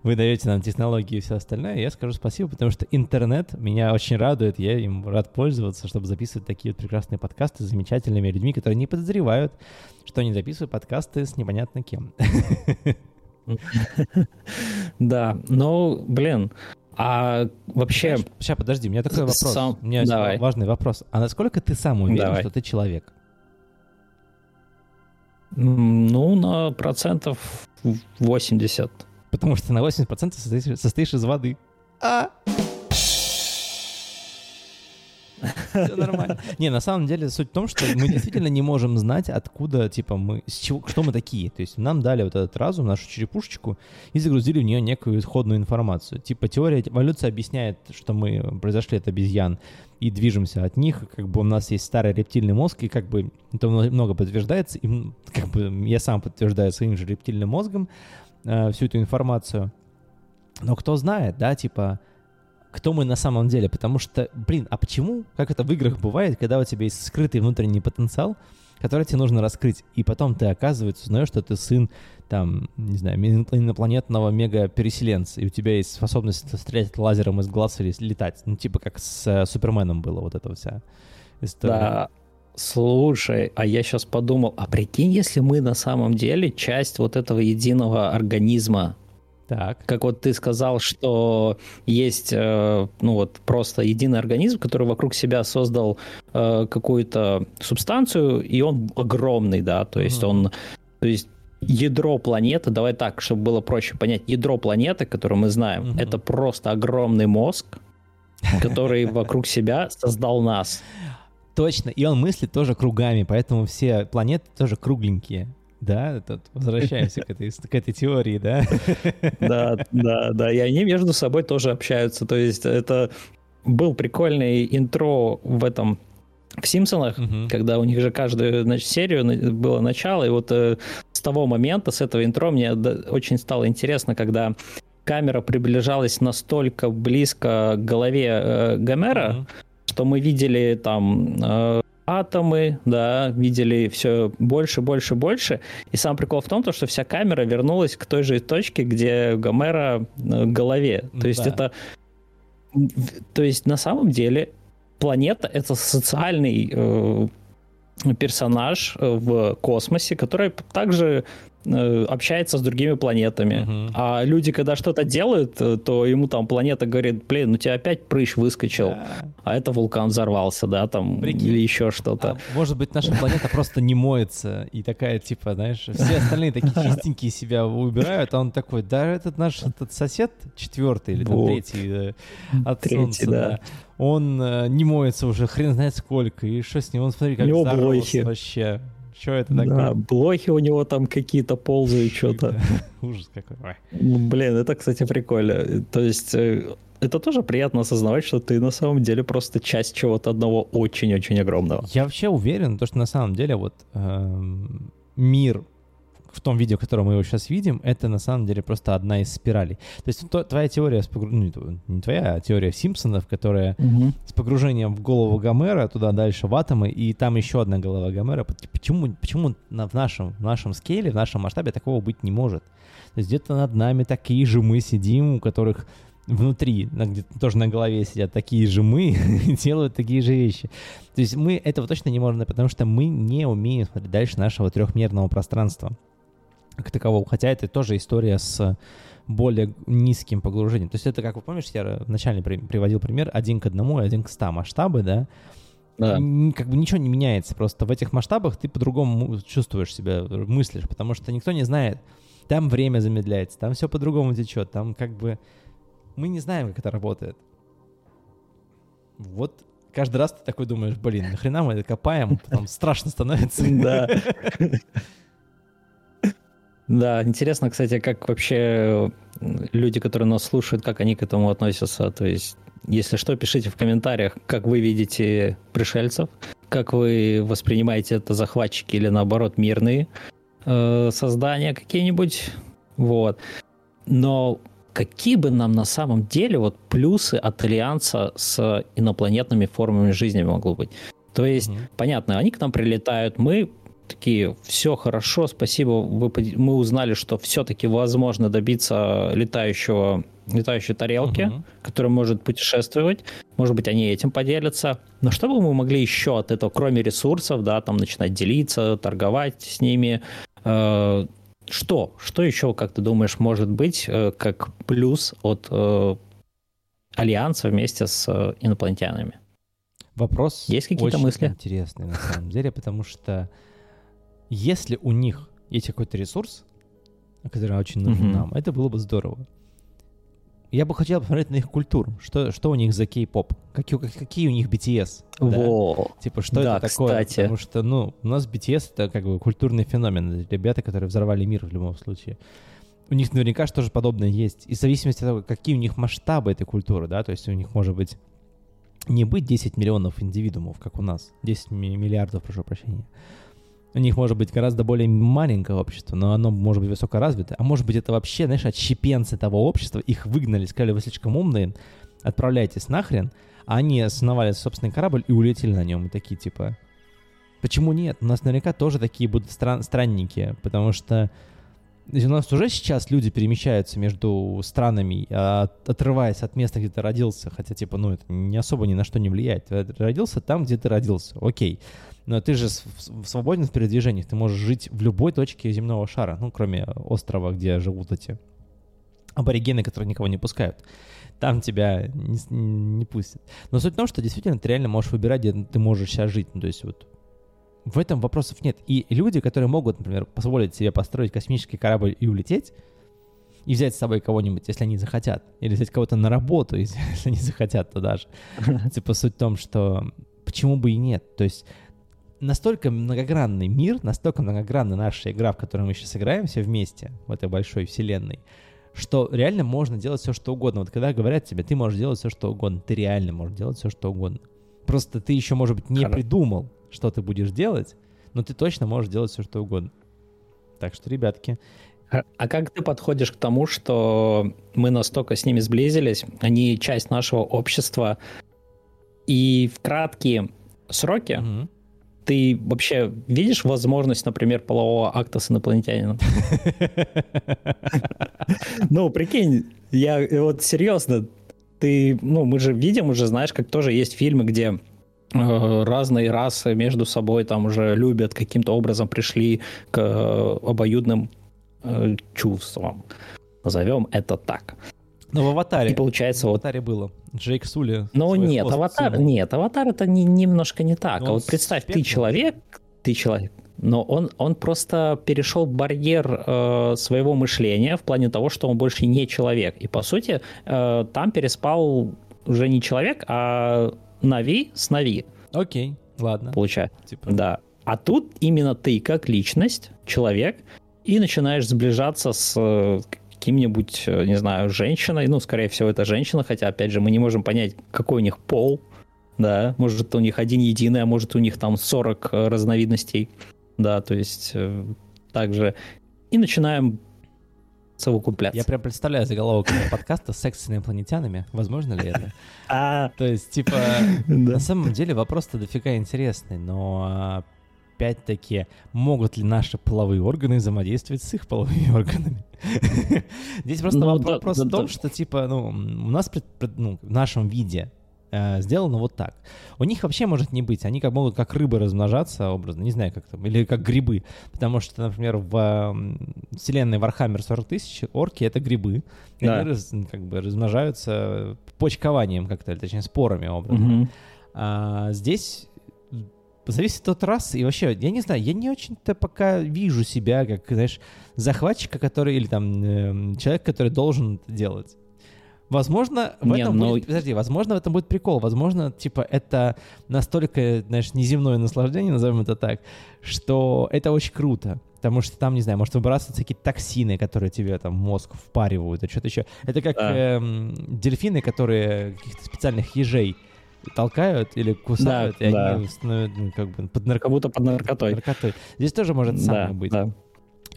S2: вы даете нам технологии и все остальное, я скажу спасибо, потому что интернет меня очень радует, я им рад пользоваться, чтобы записывать такие вот прекрасные подкасты с замечательными людьми, которые не подозревают, что они записывают подкасты с непонятно кем.
S1: Да, ну, блин, а вообще...
S2: Сейчас, подожди, у меня такой вопрос. Сам... У меня Давай. важный вопрос. А насколько ты сам уверен, Давай. что ты человек?
S1: Ну, на процентов 80.
S2: Потому что на 80% состоишь, состоишь из воды. А? Все нормально. Не, на самом деле суть в том, что мы действительно не можем знать, откуда, типа, мы, с чего, что мы такие. То есть нам дали вот этот разум, нашу черепушечку, и загрузили в нее некую исходную информацию. Типа теория эволюции объясняет, что мы произошли от обезьян и движемся от них, как бы у нас есть старый рептильный мозг, и как бы это много подтверждается, и как бы я сам подтверждаю своим же рептильным мозгом э, всю эту информацию. Но кто знает, да, типа, кто мы на самом деле. Потому что, блин, а почему, как это в играх бывает, когда у тебя есть скрытый внутренний потенциал, который тебе нужно раскрыть, и потом ты, оказывается, узнаешь, что ты сын, там, не знаю, инопланетного мега-переселенца, и у тебя есть способность стрелять лазером из глаз или летать. Ну, типа как с э, Суперменом было вот эта вся история.
S1: Да, Слушай, а я сейчас подумал, а прикинь, если мы на самом деле часть вот этого единого организма,
S2: так.
S1: Как вот ты сказал, что есть, э, ну вот просто единый организм, который вокруг себя создал э, какую-то субстанцию, и он огромный, да, то есть он, то есть ядро планеты, давай так, чтобы было проще понять, ядро планеты, которое мы знаем, mm-hmm. это просто огромный мозг, который вокруг себя создал нас.
S2: Точно, и он мыслит тоже кругами, поэтому все планеты тоже кругленькие. Да, тут возвращаемся к этой, к этой теории, да?
S1: Да, да, да, и они между собой тоже общаются, то есть это был прикольный интро в этом в Симпсонах, uh-huh. когда у них же каждую значит, серию было начало, и вот э, с того момента, с этого интро мне очень стало интересно, когда камера приближалась настолько близко к голове э, Гомера, uh-huh. что мы видели там э, атомы, да, видели все больше, больше, больше. И сам прикол в том, то, что вся камера вернулась к той же точке, где Гомера э, голове. То есть да. это... То есть на самом деле планета — это социальный э, персонаж э, в космосе, который также общается с другими планетами. Uh-huh. А люди, когда что-то делают, э, то ему там планета говорит, блин, ну тебя опять прыщ выскочил, yeah. а это вулкан взорвался, да, там, Прикинь. или еще что-то. А,
S2: может быть, наша планета просто не моется, и такая, типа, знаешь, все остальные такие чистенькие себя убирают, а он такой, да, этот наш этот сосед четвертый или там, третий э, от третий, солнца, да. да он э, не моется уже хрен знает сколько, и что с ним, он смотри, как здоровался вообще. Что это такое? Да,
S1: блохи у него там какие-то ползают, что-то.
S2: Ужас какой.
S1: Ну, блин, это, кстати, прикольно. То есть э, это тоже приятно осознавать, что ты на самом деле просто часть чего-то одного очень-очень огромного.
S2: Я вообще уверен, что на самом деле вот эм, мир в том видео, которое мы его сейчас видим, это на самом деле просто одна из спиралей. То есть то, твоя теория, с погруж... ну, не твоя, а теория Симпсонов, которая угу. с погружением в голову Гомера, туда дальше в атомы, и там еще одна голова Гомера. Почему, почему на, в, нашем, в нашем скейле, в нашем масштабе такого быть не может? То есть где-то над нами такие же мы сидим, у которых внутри, где тоже на голове сидят такие же мы, делают такие же вещи. То есть мы этого точно не можем, потому что мы не умеем смотреть дальше нашего трехмерного пространства как такового. Хотя это тоже история с более низким погружением. То есть это, как вы помните, я вначале приводил пример один к одному и один к ста масштабы, да? Да. Как бы ничего не меняется, просто в этих масштабах ты по-другому чувствуешь себя, мыслишь, потому что никто не знает, там время замедляется, там все по-другому течет, там как бы мы не знаем, как это работает. Вот каждый раз ты такой думаешь, блин, нахрена мы это копаем, потом страшно становится.
S1: Да. Да, интересно, кстати, как вообще люди, которые нас слушают, как они к этому относятся. То есть, если что, пишите в комментариях, как вы видите пришельцев, как вы воспринимаете это захватчики или наоборот мирные э, создания какие-нибудь. Вот. Но какие бы нам на самом деле вот плюсы от альянса с инопланетными формами жизни могло быть? То есть, mm-hmm. понятно, они к нам прилетают, мы такие, все хорошо, спасибо, вы, мы узнали, что все-таки возможно добиться летающего, летающей тарелки, uh-huh. которая может путешествовать. Может быть, они этим поделятся. Но что бы мы могли еще от этого, кроме ресурсов, да, там начинать делиться, торговать с ними? Э, что? Что еще, как ты думаешь, может быть э, как плюс от э, альянса вместе с э, инопланетянами?
S2: Вопрос
S1: есть какие-то мысли?
S2: интересный на самом деле, потому что если у них есть какой-то ресурс, который очень нужен mm-hmm. нам, это было бы здорово. Я бы хотел посмотреть на их культуру. Что, что у них за кей-поп? Какие, какие у них BTS?
S1: Во.
S2: Да? Типа, что да, это такое?
S1: Кстати.
S2: Потому что, ну, у нас BTS — это как бы культурный феномен. Ребята, которые взорвали мир в любом случае. У них наверняка что-то подобное есть. И в зависимости от того, какие у них масштабы этой культуры, да, то есть у них может быть не быть 10 миллионов индивидуумов, как у нас, 10 миллиардов, прошу прощения, у них может быть гораздо более маленькое общество, но оно может быть высоко развитое. А может быть это вообще, знаешь, отщепенцы того общества, их выгнали, сказали, вы слишком умные, отправляйтесь нахрен, а они основали собственный корабль и улетели на нем. И такие типа, почему нет? У нас наверняка тоже такие будут стран странники, потому что у нас уже сейчас люди перемещаются между странами, а, отрываясь от места, где ты родился, хотя, типа, ну, это не особо ни на что не влияет. Ты родился там, где ты родился, окей. Но ты же свободен в передвижениях, ты можешь жить в любой точке земного шара, ну, кроме острова, где живут эти аборигены, которые никого не пускают. Там тебя не, не пустят. Но суть в том, что действительно ты реально можешь выбирать, где ты можешь сейчас жить. Ну, то есть вот в этом вопросов нет. И люди, которые могут, например, позволить себе построить космический корабль и улететь, и взять с собой кого-нибудь, если они захотят, или взять кого-то на работу, если они захотят туда же. Типа суть в том, что почему бы и нет. То есть настолько многогранный мир, настолько многогранна наша игра, в которой мы сейчас играем все вместе в этой большой вселенной, что реально можно делать все, что угодно. Вот когда говорят тебе, ты можешь делать все, что угодно, ты реально можешь делать все, что угодно. Просто ты еще, может быть, не Хорошо. придумал, что ты будешь делать, но ты точно можешь делать все, что угодно. Так что, ребятки,
S1: а, а как ты подходишь к тому, что мы настолько с ними сблизились, они часть нашего общества, и в краткие сроки mm-hmm. Ты вообще видишь возможность, например, полового акта с инопланетянином? Ну, прикинь, я вот серьезно, ты, ну, мы же видим, уже знаешь, как тоже есть фильмы, где э, разные расы между собой там уже любят, каким-то образом пришли к э, обоюдным э, чувствам. Назовем это так.
S2: Но в «Аватаре».
S1: И получается
S2: в
S1: вот...
S2: «Аватаре» было. Джейк Сули.
S1: Ну нет, «Аватар», нет, «Аватар» это не, немножко не так. Но а вот представь, ты человек, ты человек, но он, он просто перешел барьер э, своего мышления в плане того, что он больше не человек. И, по сути, э, там переспал уже не человек, а Нави с Нави.
S2: Окей, ладно.
S1: Получается. Типа. Да. А тут именно ты, как личность, человек, и начинаешь сближаться с э, каким-нибудь, э, не знаю, женщиной, ну, скорее всего, это женщина, хотя, опять же, мы не можем понять, какой у них пол, да, может, у них один единый, а может, у них там 40 э, разновидностей, да, то есть также, и начинаем совокупляться.
S2: Я прям представляю заголовок подкаста «Секс с инопланетянами». Возможно ли это? А... То есть, типа, на самом деле вопрос-то дофига интересный, но а, опять-таки, могут ли наши половые органы взаимодействовать с их половыми органами? Здесь просто ну, вопрос в том, что, типа, ну, у нас ну, в нашем виде э, сделано вот так. У них вообще может не быть. Они как могут как рыбы размножаться образно, не знаю, как там, или как грибы. Потому что, например, в вселенной Warhammer 40 тысяч орки — это грибы. Да. Они раз, как бы размножаются почкованием как-то, точнее, спорами образно. Угу. А, здесь зависит от расы. И вообще, я не знаю, я не очень-то пока вижу себя как, знаешь, захватчика, который, или там э, человек, который должен это делать. Возможно, в не, этом но... Ну будет, подожди, возможно, в этом будет прикол. Возможно, типа, это настолько, знаешь, неземное наслаждение, назовем это так, что это очень круто. Потому что там, не знаю, может выбрасываться какие-то токсины, которые тебе там мозг впаривают, и что-то еще. Это как да. э, дельфины, которые каких-то специальных ежей толкают или кусают, да, и да. они становятся ну, как бы под, нарко...
S1: будто под наркотой.
S2: наркотой. Здесь тоже может самое да, быть. Да.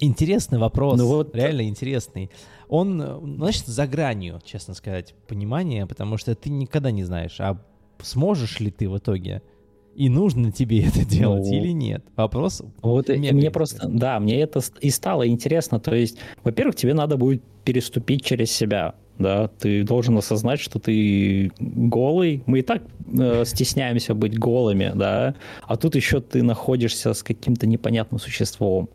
S2: Интересный вопрос, ну, вот... реально интересный. Он, значит, за гранью, честно сказать, понимания, потому что ты никогда не знаешь, а сможешь ли ты в итоге и нужно тебе это делать ну, или нет? Вопрос.
S1: Вот мне, мне просто, да, мне это и стало интересно. То есть, во-первых, тебе надо будет переступить через себя да, ты должен осознать, что ты голый. Мы и так э, стесняемся быть голыми, да, а тут еще ты находишься с каким-то непонятным существом.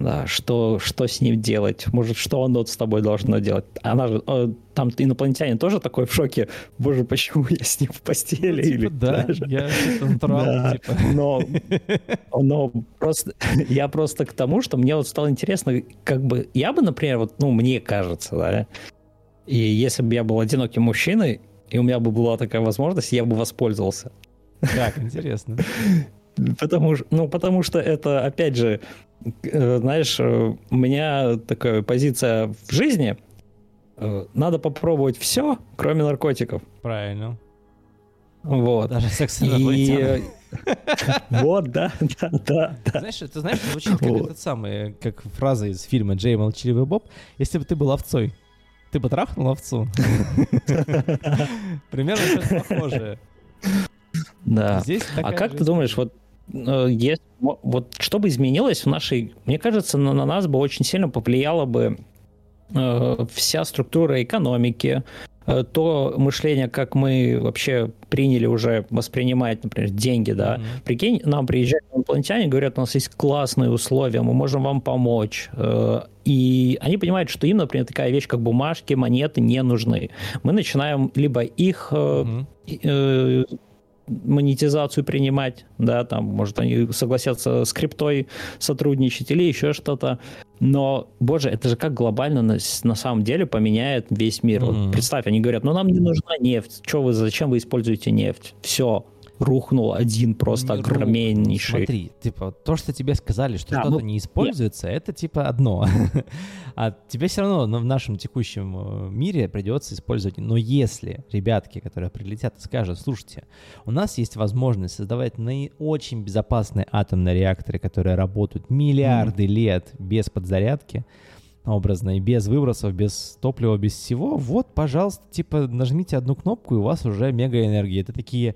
S1: Да, что, что с ним делать? Может, что оно с тобой должно делать? Она же, э, там инопланетянин тоже такой в шоке. Боже, почему я с ним в постели? Ну,
S2: типа, Или да, даже... я натурал, да,
S1: типа. Но, но просто, я просто к тому, что мне вот стало интересно, как бы, я бы, например, вот, ну, мне кажется, да, и если бы я был одиноким мужчиной, и у меня бы была такая возможность, я бы воспользовался.
S2: Как интересно.
S1: Потому, ну, потому что это, опять же, э, знаешь, э, у меня такая позиция в жизни. Э, надо попробовать все, кроме наркотиков.
S2: Правильно.
S1: Вот.
S2: Даже секс и...
S1: Вот, да, да, да.
S2: Знаешь, ты знаешь, звучит как этот самый, как фраза из фильма «Джей Молчаливый Боб», если бы ты был овцой. Ты бы трахнул овцу? Примерно что-то похожее.
S1: Да. Здесь а как ты думаешь, вот э, есть, вот что бы изменилось в нашей... Мне кажется, на, на нас бы очень сильно повлияла бы вся структура экономики, э, то мышление, как мы вообще приняли уже воспринимать, например, деньги, да. Mm-hmm. Прикинь, нам приезжает инопланетяне говорят, у нас есть классные условия, мы можем вам помочь. Э, и они понимают, что им, например, такая вещь, как бумажки, монеты не нужны. Мы начинаем либо их угу монетизацию принимать, да, там, может, они согласятся с криптой сотрудничать или еще что-то. Но, боже, это же как глобально на, на самом деле поменяет весь мир. Mm-hmm. Вот представь, они говорят, ну нам не нужна нефть. Что вы, зачем вы используете нефть? Все, рухнул один просто не огромнейший.
S2: Смотри, типа, то, что тебе сказали, что да, что-то ну, не используется, я... это типа одно. а тебе все равно ну, в нашем текущем э, мире придется использовать. Но если ребятки, которые прилетят и скажут, слушайте, у нас есть возможность создавать очень безопасные атомные реакторы, которые работают миллиарды mm. лет без подзарядки, образно, и без выбросов, без топлива, без всего, вот, пожалуйста, типа, нажмите одну кнопку, и у вас уже мега энергия. Это такие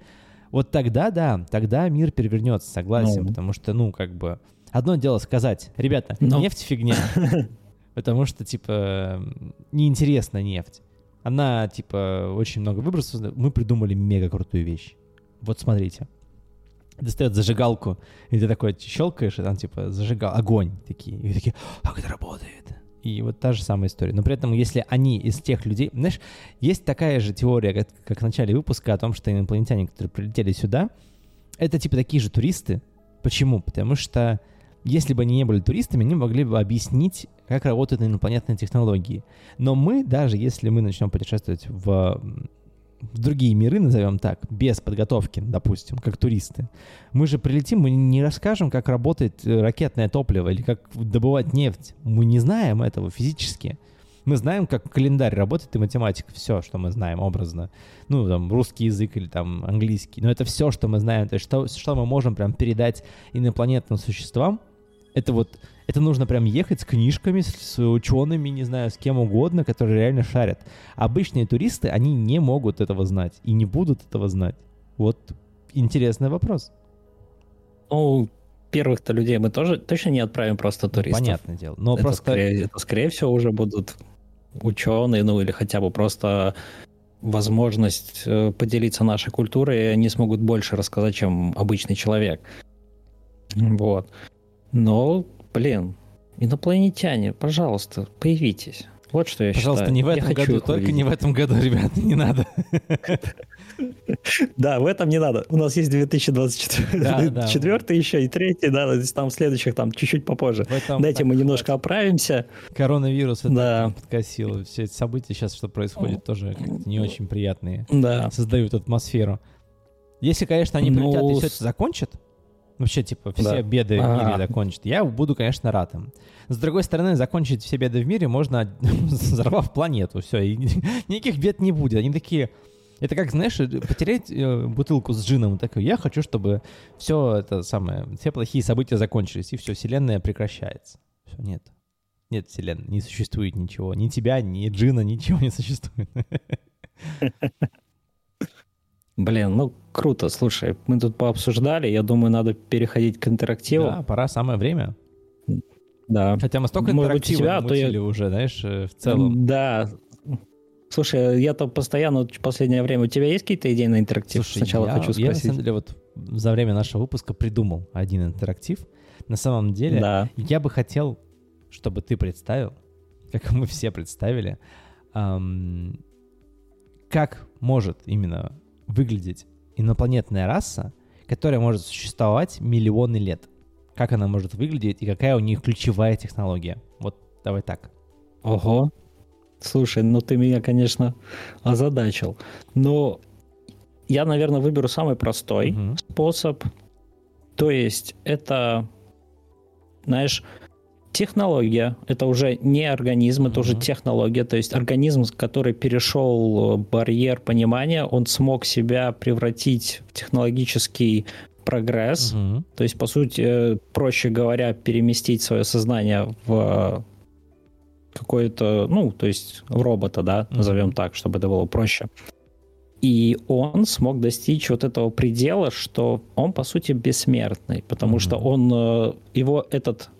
S2: вот тогда, да, тогда мир перевернется, согласен, ну. потому что, ну, как бы, одно дело сказать, ребята. Ну. нефть фигня, потому что, типа, неинтересна нефть. Она, типа, очень много выбросов, мы придумали мега крутую вещь. Вот смотрите. Достает зажигалку, и ты такой щелкаешь, и там, типа, зажигал, огонь такие. И такие, как это работает? И вот та же самая история. Но при этом, если они из тех людей... Знаешь, есть такая же теория, как, как в начале выпуска, о том, что инопланетяне, которые прилетели сюда, это типа такие же туристы. Почему? Потому что если бы они не были туристами, они могли бы объяснить, как работают инопланетные технологии. Но мы, даже если мы начнем путешествовать в в другие миры, назовем так, без подготовки, допустим, как туристы. Мы же прилетим, мы не расскажем, как работает э, ракетное топливо или как добывать нефть. Мы не знаем этого физически. Мы знаем, как календарь работает и математика. Все, что мы знаем образно. Ну, там, русский язык или там английский. Но это все, что мы знаем. То есть, что, что мы можем прям передать инопланетным существам, это вот это нужно прям ехать с книжками, с учеными, не знаю, с кем угодно, которые реально шарят. Обычные туристы, они не могут этого знать и не будут этого знать. Вот интересный вопрос.
S1: Ну, первых-то людей мы тоже точно не отправим просто туристов.
S2: Понятное дело. Но
S1: это
S2: просто...
S1: Скорее, это, скорее всего, уже будут ученые, ну или хотя бы просто возможность э, поделиться нашей культурой, и они смогут больше рассказать, чем обычный человек. Вот. Но Блин, инопланетяне, пожалуйста, появитесь. Вот что я
S2: Пожалуйста,
S1: считаю.
S2: не в этом
S1: я
S2: году, только не в этом году, ребята, не надо.
S1: Да, в этом не надо. У нас есть 2024 еще и третий, да, там следующих там чуть-чуть попозже. Дайте мы немножко оправимся.
S2: Коронавирус это подкосил. Все эти события сейчас, что происходит, тоже не очень приятные.
S1: Да.
S2: Создают атмосферу. Если, конечно, они прилетят и все это закончат, вообще, типа, все да. беды А-а-а. в мире закончит, я буду, конечно, рад им. С другой стороны, закончить все беды в мире можно, взорвав планету, все, и никаких бед не будет. Они такие... Это как, знаешь, потерять э, бутылку с джином, такой, я хочу, чтобы все это самое, все плохие события закончились, и все, вселенная прекращается. Все, нет. Нет вселенной, не существует ничего. Ни тебя, ни джина, ничего не существует.
S1: Блин, ну круто, слушай, мы тут пообсуждали, я думаю, надо переходить к интерактиву.
S2: Да, пора, самое время.
S1: Да.
S2: Хотя мы столько Может интерактива тебя, то я... уже, знаешь, э, в целом.
S1: Да. Слушай, я-то постоянно в последнее время... У тебя есть какие-то идеи на интерактив?
S2: Слушай, Сначала я, хочу спросить. Я, на самом деле, вот за время нашего выпуска придумал один интерактив. На самом деле, да. я бы хотел, чтобы ты представил, как мы все представили, эм, как может именно выглядеть инопланетная раса, которая может существовать миллионы лет. Как она может выглядеть и какая у них ключевая технология. Вот давай так.
S1: Ого. Слушай, ну ты меня, конечно, озадачил. Но я, наверное, выберу самый простой угу. способ. То есть это, знаешь, технология, это уже не организм, это mm-hmm. уже технология, то есть организм, который перешел э, барьер понимания, он смог себя превратить в технологический прогресс, mm-hmm. то есть, по сути, э, проще говоря, переместить свое сознание в какое-то, ну, то есть в робота, да, mm-hmm. назовем так, чтобы это было проще. И он смог достичь вот этого предела, что он, по сути, бессмертный, потому mm-hmm. что он, э, его этот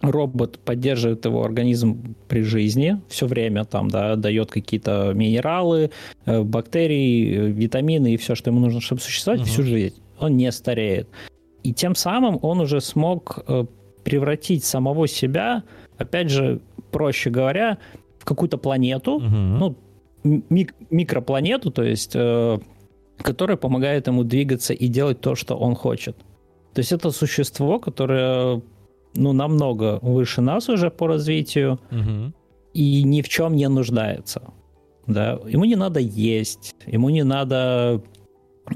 S1: робот поддерживает его организм при жизни все время, там, да, дает какие-то минералы, э, бактерии, витамины и все, что ему нужно, чтобы существовать uh-huh. всю жизнь. Он не стареет. И тем самым он уже смог э, превратить самого себя, опять же, проще говоря, в какую-то планету, угу. ну, мик- микропланету, то есть, э, которая помогает ему двигаться и делать то, что он хочет. То есть это существо, которое ну, намного выше нас уже по развитию угу. и ни в чем не нуждается. Да? Ему не надо есть, ему не надо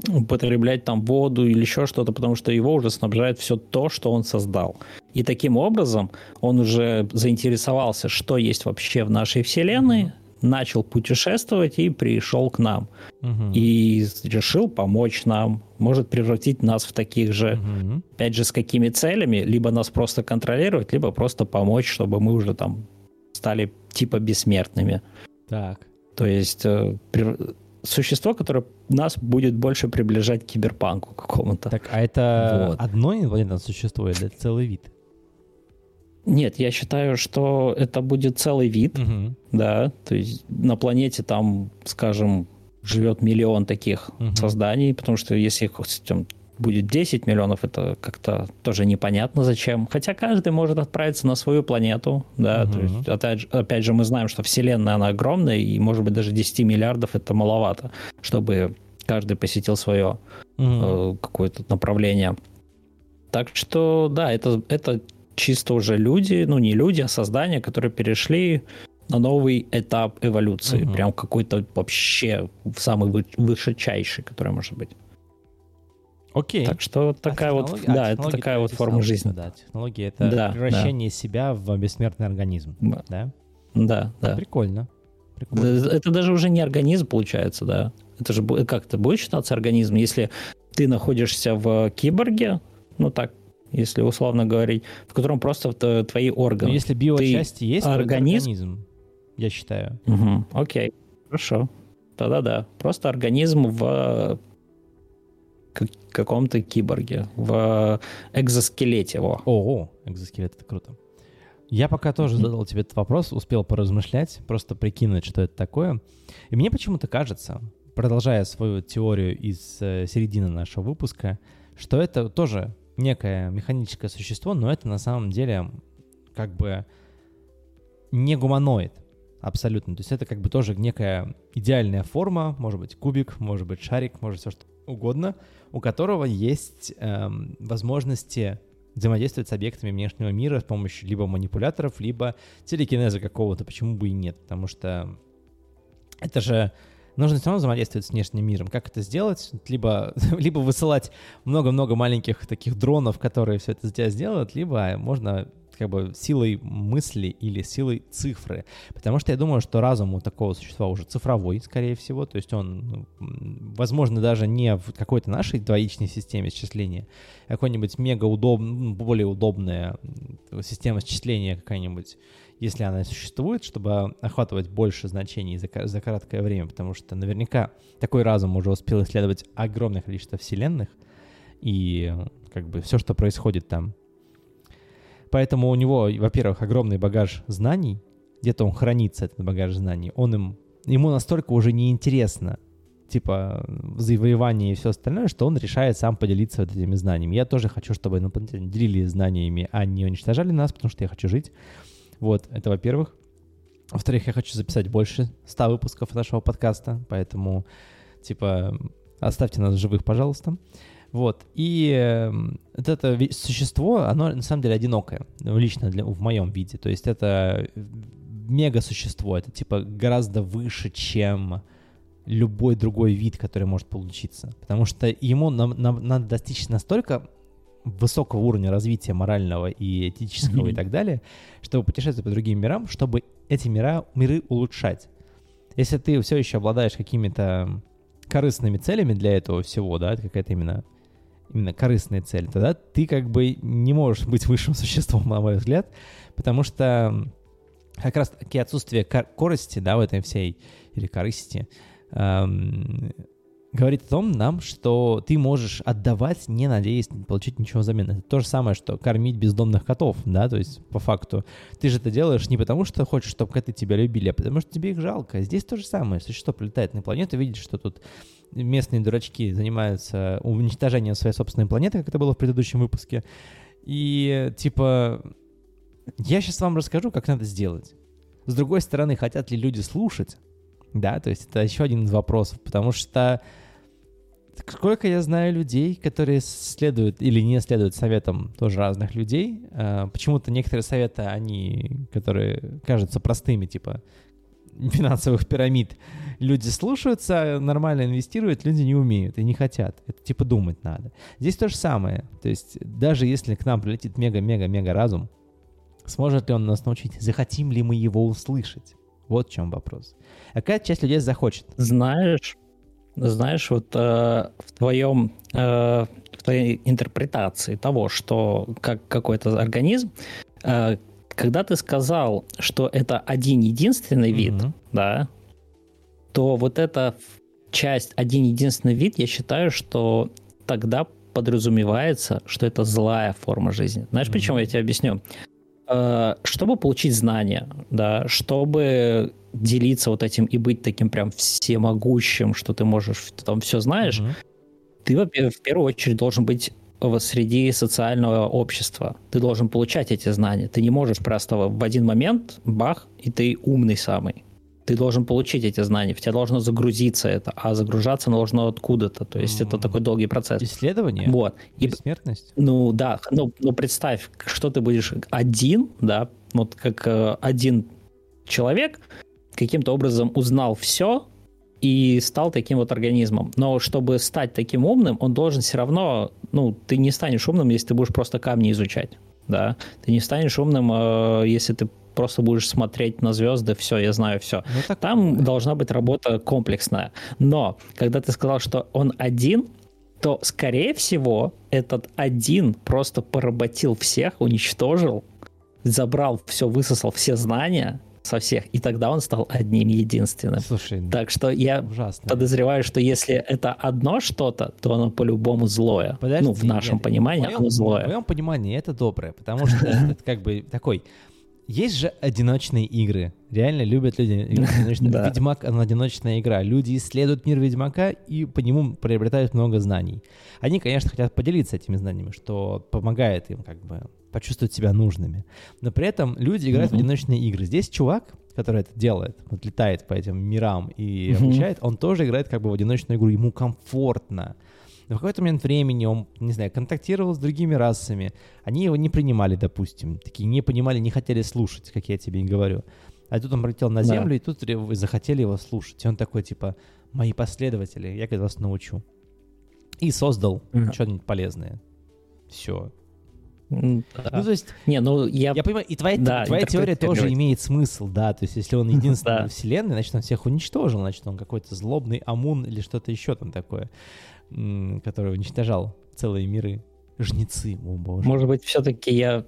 S1: употреблять там воду или еще что-то, потому что его уже снабжает все то, что он создал. И таким образом он уже заинтересовался, что есть вообще в нашей Вселенной, начал путешествовать и пришел к нам. Угу. И решил помочь нам, может превратить нас в таких же. Угу. Опять же, с какими целями? Либо нас просто контролировать, либо просто помочь, чтобы мы уже там стали типа бессмертными.
S2: Так.
S1: То есть э, существо, которое нас будет больше приближать к киберпанку какому-то.
S2: Так, а это вот. одно инопланетное существо или целый вид?
S1: Нет, я считаю, что это будет целый вид, угу. да, то есть на планете там, скажем, живет миллион таких угу. созданий, потому что если их там, будет 10 миллионов, это как-то тоже непонятно зачем. Хотя каждый может отправиться на свою планету, да, угу. то есть опять, же, опять же мы знаем, что Вселенная, она огромная, и может быть даже 10 миллиардов это маловато, чтобы каждый посетил свое угу. э, какое-то направление. Так что, да, это, это чисто уже люди, ну не люди, а создания, которые перешли на новый этап эволюции, угу. прям какой-то вообще самый высочайший, который может быть.
S2: Окей.
S1: Так что такая а вот, а да, это такая вот форма жизни.
S2: Да, технология это да, превращение да. себя в бессмертный организм, да?
S1: Да, да.
S2: да. Прикольно.
S1: Прикольно. Это даже уже не организм получается, да. Это же как это будет считаться организм, если ты находишься в киборге, ну так если условно говорить, в котором просто твои органы.
S2: Но если биочасти есть, организм, организм, я считаю.
S1: Угу, окей, хорошо. Тогда да. Просто организм в каком-то киборге, в экзоскелете его.
S2: О, экзоскелет, это круто. Я пока тоже задал тебе этот вопрос, успел поразмышлять, просто прикинуть, что это такое. И мне почему-то кажется, продолжая свою теорию из э, середины нашего выпуска, что это тоже некое механическое существо, но это на самом деле как бы не гуманоид абсолютно. То есть это как бы тоже некая идеальная форма, может быть кубик, может быть шарик, может все что угодно, у которого есть эм, возможности взаимодействовать с объектами внешнего мира с помощью либо манипуляторов, либо телекинеза какого-то, почему бы и нет, потому что это же нужно все равно взаимодействовать с внешним миром. Как это сделать? Либо, либо высылать много-много маленьких таких дронов, которые все это за тебя сделают, либо можно как бы силой мысли или силой цифры. Потому что я думаю, что разум у такого существа уже цифровой, скорее всего. То есть он, возможно, даже не в какой-то нашей двоичной системе счисления, а какой-нибудь мега удобный, более удобная система счисления какая-нибудь если она существует, чтобы охватывать больше значений за, за краткое время, потому что наверняка такой разум уже успел исследовать огромное количество вселенных и как бы все, что происходит там. Поэтому у него, во-первых, огромный багаж знаний, где-то он хранится, этот багаж знаний, он им, ему настолько уже неинтересно, типа, завоевание и все остальное, что он решает сам поделиться вот этими знаниями. Я тоже хочу, чтобы инопланетяне делились знаниями, а не уничтожали нас, потому что я хочу жить. Вот, это во-первых. Во-вторых, я хочу записать больше 100 выпусков нашего подкаста, поэтому, типа, оставьте нас живых, пожалуйста. Вот, и э, вот это существо, оно на самом деле одинокое, ну, лично для, в моем виде. То есть это мега-существо, это типа гораздо выше, чем любой другой вид, который может получиться. Потому что ему нам, нам надо достичь настолько высокого уровня развития морального и этического mm-hmm. и так далее, чтобы путешествовать по другим мирам, чтобы эти мира, миры улучшать. Если ты все еще обладаешь какими-то корыстными целями для этого всего, да, это какая-то именно, именно корыстная цель, тогда ты как бы не можешь быть высшим существом, на мой взгляд, потому что как раз таки отсутствие кор- корости, да, в этой всей, или корысти, эм, говорит о том нам, что ты можешь отдавать, не надеясь получить ничего взамен. Это то же самое, что кормить бездомных котов, да, то есть по факту. Ты же это делаешь не потому, что хочешь, чтобы коты тебя любили, а потому что тебе их жалко. Здесь то же самое. Что прилетает на планету, видишь, что тут местные дурачки занимаются уничтожением своей собственной планеты, как это было в предыдущем выпуске. И типа, я сейчас вам расскажу, как надо сделать. С другой стороны, хотят ли люди слушать? Да, то есть это еще один из вопросов, потому что сколько я знаю людей, которые следуют или не следуют советам тоже разных людей. А, почему-то некоторые советы, они, которые кажутся простыми, типа финансовых пирамид, люди слушаются, нормально инвестируют, люди не умеют и не хотят. Это типа думать надо. Здесь то же самое. То есть даже если к нам прилетит мега-мега-мега разум, сможет ли он нас научить, захотим ли мы его услышать? Вот в чем вопрос. А какая часть людей захочет?
S1: Знаешь, знаешь, вот э, в твоем э, в твоей интерпретации того, что как какой-то организм, э, когда ты сказал, что это один единственный вид, mm-hmm. да, то вот эта часть один единственный вид, я считаю, что тогда подразумевается, что это злая форма жизни. Знаешь, mm-hmm. почему я тебе объясню? Э, чтобы получить знания, да, чтобы делиться вот этим и быть таким прям всемогущим, что ты можешь там все знаешь, mm-hmm. ты, в первую очередь должен быть среди социального общества. Ты должен получать эти знания. Ты не можешь просто в один момент, бах, и ты умный самый. Ты должен получить эти знания, в тебя должно загрузиться это, а загружаться должно откуда-то. То есть это такой долгий процесс.
S2: Исследование?
S1: Вот.
S2: И, Бессмертность?
S1: Ну да, ну, ну представь, что ты будешь один, да, вот как э, один человек каким-то образом узнал все, и стал таким вот организмом. Но чтобы стать таким умным, он должен все равно, ну, ты не станешь умным, если ты будешь просто камни изучать, да. Ты не станешь умным, э, если ты просто будешь смотреть на звезды, все, я знаю все. Ну, так... Там должна быть работа комплексная. Но когда ты сказал, что он один, то, скорее всего, этот один просто поработил всех, уничтожил, забрал все, высосал все знания, со всех, и тогда он стал одним единственным.
S2: Слушай,
S1: так что я ужасно. подозреваю, что если это одно что-то, то оно по-любому злое. Подожди, ну, в нашем нет, понимании в моем, оно злое.
S2: В моем понимании это доброе, потому что это как бы такой есть же одиночные игры. Реально любят люди. Ведьмак — одиночная игра. Люди исследуют мир Ведьмака и по нему приобретают много знаний. Они, конечно, хотят поделиться этими знаниями, что помогает им как бы почувствовать себя нужными. Но при этом люди играют mm-hmm. в одиночные игры. Здесь чувак, который это делает, вот летает по этим мирам и mm-hmm. обучает, он тоже играет как бы в одиночную игру. Ему комфортно. Но в какой-то момент времени он, не знаю, контактировал с другими расами. Они его не принимали, допустим. Такие не понимали, не хотели слушать, как я тебе и говорю. А тут он прилетел на Землю, да. и тут захотели его слушать. И он такой, типа, мои последователи, я как вас научу. И создал mm-hmm. что-нибудь полезное. Все.
S1: Да. Ну, то есть... Не, ну я...
S2: Я понимаю, и твоя, да, твоя теория тоже имеет смысл, да, то есть если он единственный в вселенной, значит, он всех уничтожил, значит, он какой-то злобный амун или что-то еще там такое, который уничтожал целые миры. Жнецы, о боже.
S1: Может быть, все-таки я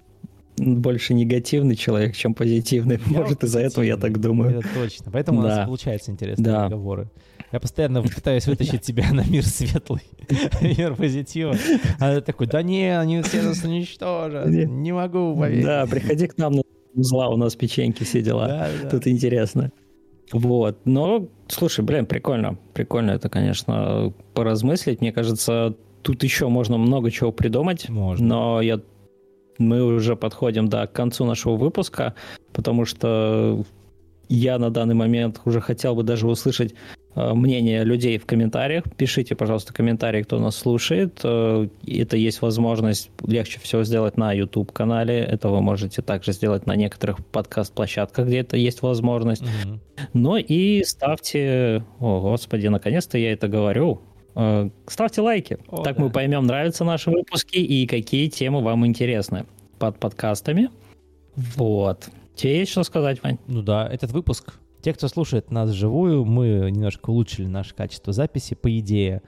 S1: больше негативный человек, чем позитивный. Я Может, из-за этого я так думаю.
S2: Это точно. Поэтому да. у нас получаются интересные да. разговоры. Я постоянно пытаюсь вытащить тебя на мир светлый, мир позитива. А ты такой, да не, они все нас уничтожат. Не могу поверить.
S1: Да, приходи к нам на зла, у нас печеньки, все дела. Да, да. Тут интересно. Вот, но, слушай, блин, прикольно. Прикольно это, конечно, поразмыслить. Мне кажется, тут еще можно много чего придумать. Можно. Но я мы уже подходим да, к концу нашего выпуска, потому что я на данный момент уже хотел бы даже услышать э, мнение людей в комментариях. Пишите, пожалуйста, комментарии, кто нас слушает. Э, это есть возможность легче всего сделать на YouTube-канале. Это вы можете также сделать на некоторых подкаст-площадках, где это есть возможность. Mm-hmm. Ну и ставьте... О, господи, наконец-то я это говорю. Э, ставьте лайки. О, так да. мы поймем, нравятся наши выпуски и какие темы вам интересны под подкастами. Вот. Тебе есть что сказать, Вань?
S2: Ну да, этот выпуск. Те, кто слушает нас вживую, мы немножко улучшили наше качество записи. По идее,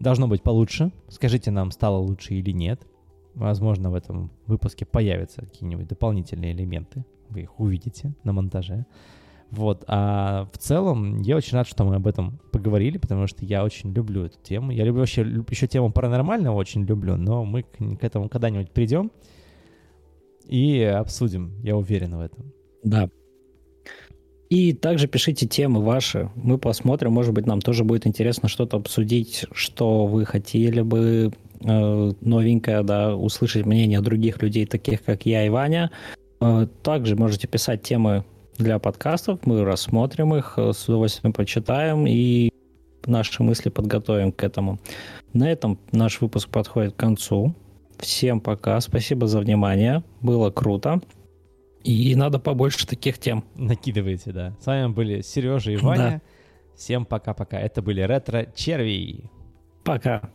S2: должно быть получше. Скажите нам, стало лучше или нет. Возможно, в этом выпуске появятся какие-нибудь дополнительные элементы. Вы их увидите на монтаже. Вот, а в целом я очень рад, что мы об этом поговорили, потому что я очень люблю эту тему. Я люблю вообще еще тему паранормального очень люблю, но мы к, к этому когда-нибудь придем и обсудим, я уверен в этом.
S1: Да. И также пишите темы ваши. Мы посмотрим, может быть, нам тоже будет интересно что-то обсудить, что вы хотели бы э, новенькое, да, услышать мнение других людей, таких как я и Ваня. Э, также можете писать темы для подкастов, мы рассмотрим их, э, с удовольствием почитаем и наши мысли подготовим к этому. На этом наш выпуск подходит к концу. Всем пока, спасибо за внимание, было круто. И надо побольше таких тем.
S2: Накидывайте, да. С вами были Сережа и Ваня. Да. Всем пока-пока. Это были ретро-черви.
S1: Пока.